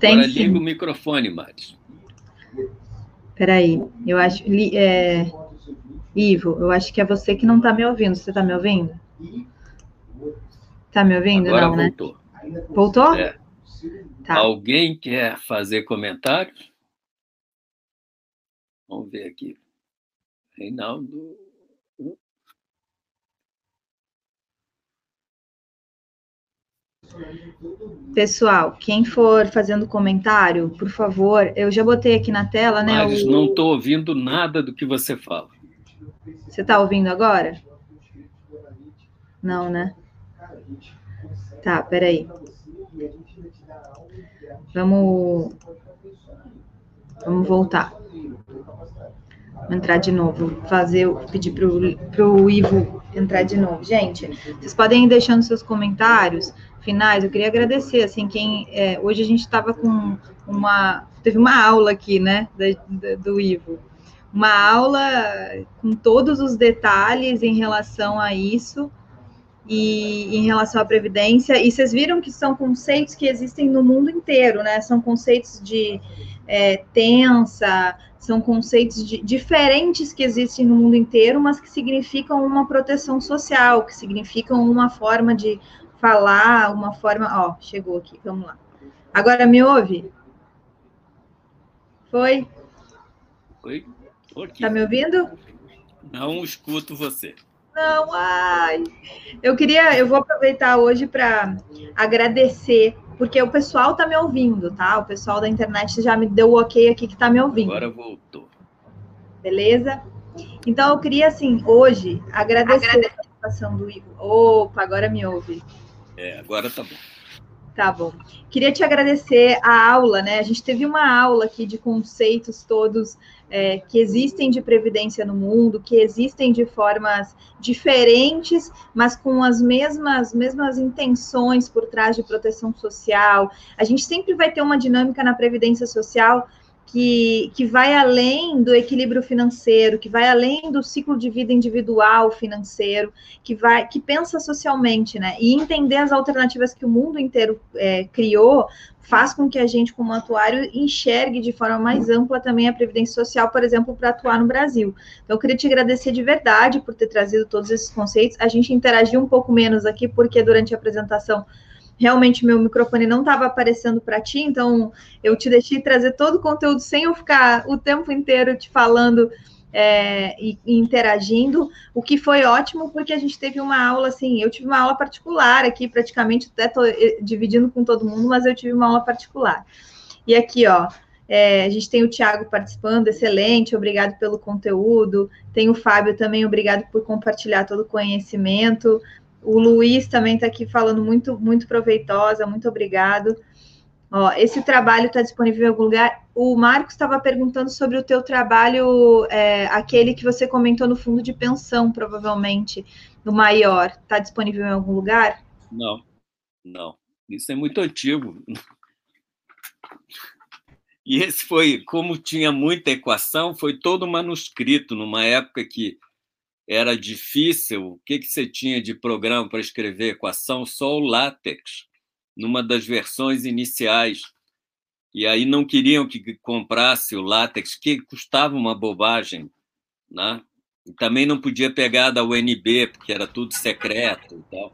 Tem Agora sim. liga o microfone, Maris. Peraí, eu acho. É, Ivo, eu acho que é você que não está me ouvindo. Você está me ouvindo? Está me ouvindo? Agora não, né? voltou. Né? Voltou? É. Tá. Alguém quer fazer comentários? Vamos ver aqui. Reinaldo. Pessoal, quem for fazendo comentário, por favor, eu já botei aqui na tela, né? Mas o... não estou ouvindo nada do que você fala. Você está ouvindo agora? Não, né? Tá, peraí. Vamos, vamos voltar. Vou entrar de novo, fazer, pedir para o Ivo entrar de novo. Gente, vocês podem ir deixando seus comentários finais. Eu queria agradecer, assim, quem é, hoje a gente estava com uma, teve uma aula aqui, né, da, do Ivo, uma aula com todos os detalhes em relação a isso e em relação à previdência. E vocês viram que são conceitos que existem no mundo inteiro, né? São conceitos de é, tensa, são conceitos de, diferentes que existem no mundo inteiro, mas que significam uma proteção social, que significam uma forma de falar, uma forma. Ó, chegou aqui, vamos lá. Agora me ouve? Foi? Oi? Tá me ouvindo? Não escuto você. Não, ai. Eu queria, eu vou aproveitar hoje para agradecer, porque o pessoal tá me ouvindo, tá? O pessoal da internet já me deu o ok aqui que tá me ouvindo. Agora voltou. Beleza? Então eu queria assim, hoje agradecer Agrade... a participação do Ivo. Opa, agora me ouve. É, agora tá bom. Tá bom. Queria te agradecer a aula, né? A gente teve uma aula aqui de conceitos todos é, que existem de previdência no mundo, que existem de formas diferentes, mas com as mesmas, mesmas intenções por trás de proteção social. A gente sempre vai ter uma dinâmica na previdência social que, que vai além do equilíbrio financeiro, que vai além do ciclo de vida individual financeiro, que vai que pensa socialmente, né? E entender as alternativas que o mundo inteiro é, criou faz com que a gente, como atuário, enxergue de forma mais ampla também a previdência social, por exemplo, para atuar no Brasil. Então, eu queria te agradecer de verdade por ter trazido todos esses conceitos. A gente interagiu um pouco menos aqui, porque durante a apresentação realmente meu microfone não estava aparecendo para ti, então eu te deixei trazer todo o conteúdo sem eu ficar o tempo inteiro te falando é, e, interagindo, o que foi ótimo porque a gente teve uma aula assim, eu tive uma aula particular aqui, praticamente até tô eh, dividindo com todo mundo, mas eu tive uma aula particular. E aqui, ó, é, a gente tem o Tiago participando, excelente, obrigado pelo conteúdo. Tem o Fábio também, obrigado por compartilhar todo o conhecimento. O Luiz também está aqui falando muito, muito proveitosa, muito obrigado. Ó, esse trabalho está disponível em algum lugar. O Marcos estava perguntando sobre o teu trabalho, é, aquele que você comentou no fundo de pensão, provavelmente, no maior. Está disponível em algum lugar? Não, não. Isso é muito antigo. E esse foi, como tinha muita equação, foi todo manuscrito, numa época que era difícil, o que, que você tinha de programa para escrever equação? Só o LaTeX, numa das versões iniciais. E aí não queriam que comprasse o LaTeX, que custava uma bobagem. Né? E também não podia pegar da UNB, porque era tudo secreto e tal.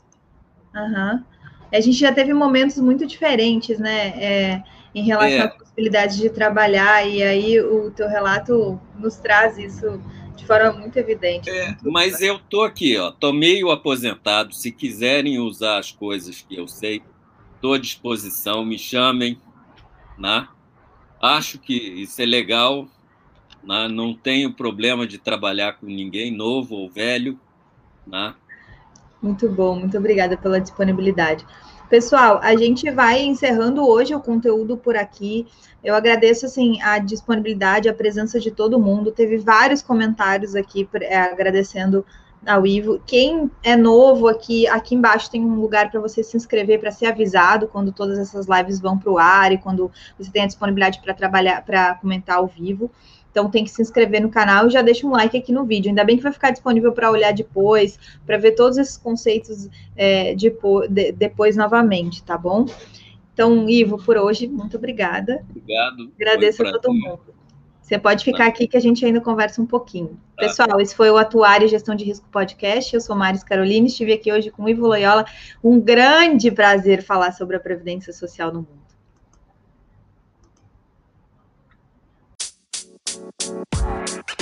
Uhum. A gente já teve momentos muito diferentes, né? É, em relação é. às possibilidades de trabalhar, e aí o teu relato nos traz isso de forma muito evidente. É, mas eu tô aqui, ó, tô meio aposentado. Se quiserem usar as coisas que eu sei, Estou à disposição, me chamem. Né? Acho que isso é legal. Né? Não tenho problema de trabalhar com ninguém, novo ou velho. Né? Muito bom, muito obrigada pela disponibilidade. Pessoal, a gente vai encerrando hoje o conteúdo por aqui. Eu agradeço assim a disponibilidade, a presença de todo mundo. Teve vários comentários aqui é, agradecendo ao Ivo. Quem é novo aqui, aqui embaixo tem um lugar para você se inscrever para ser avisado quando todas essas lives vão para o ar e quando você tem a disponibilidade para trabalhar, para comentar ao vivo. Então tem que se inscrever no canal e já deixa um like aqui no vídeo. Ainda bem que vai ficar disponível para olhar depois, para ver todos esses conceitos é, de, de, depois novamente, tá bom? Então, Ivo, por hoje, muito obrigada. Obrigado. Agradeço a todo mundo. Você pode ficar aqui que a gente ainda conversa um pouquinho. Tá. Pessoal, esse foi o Atuar e Gestão de Risco Podcast. Eu sou Maris Carolina, estive aqui hoje com o Ivo Loyola. Um grande prazer falar sobre a Previdência Social no mundo. Thank.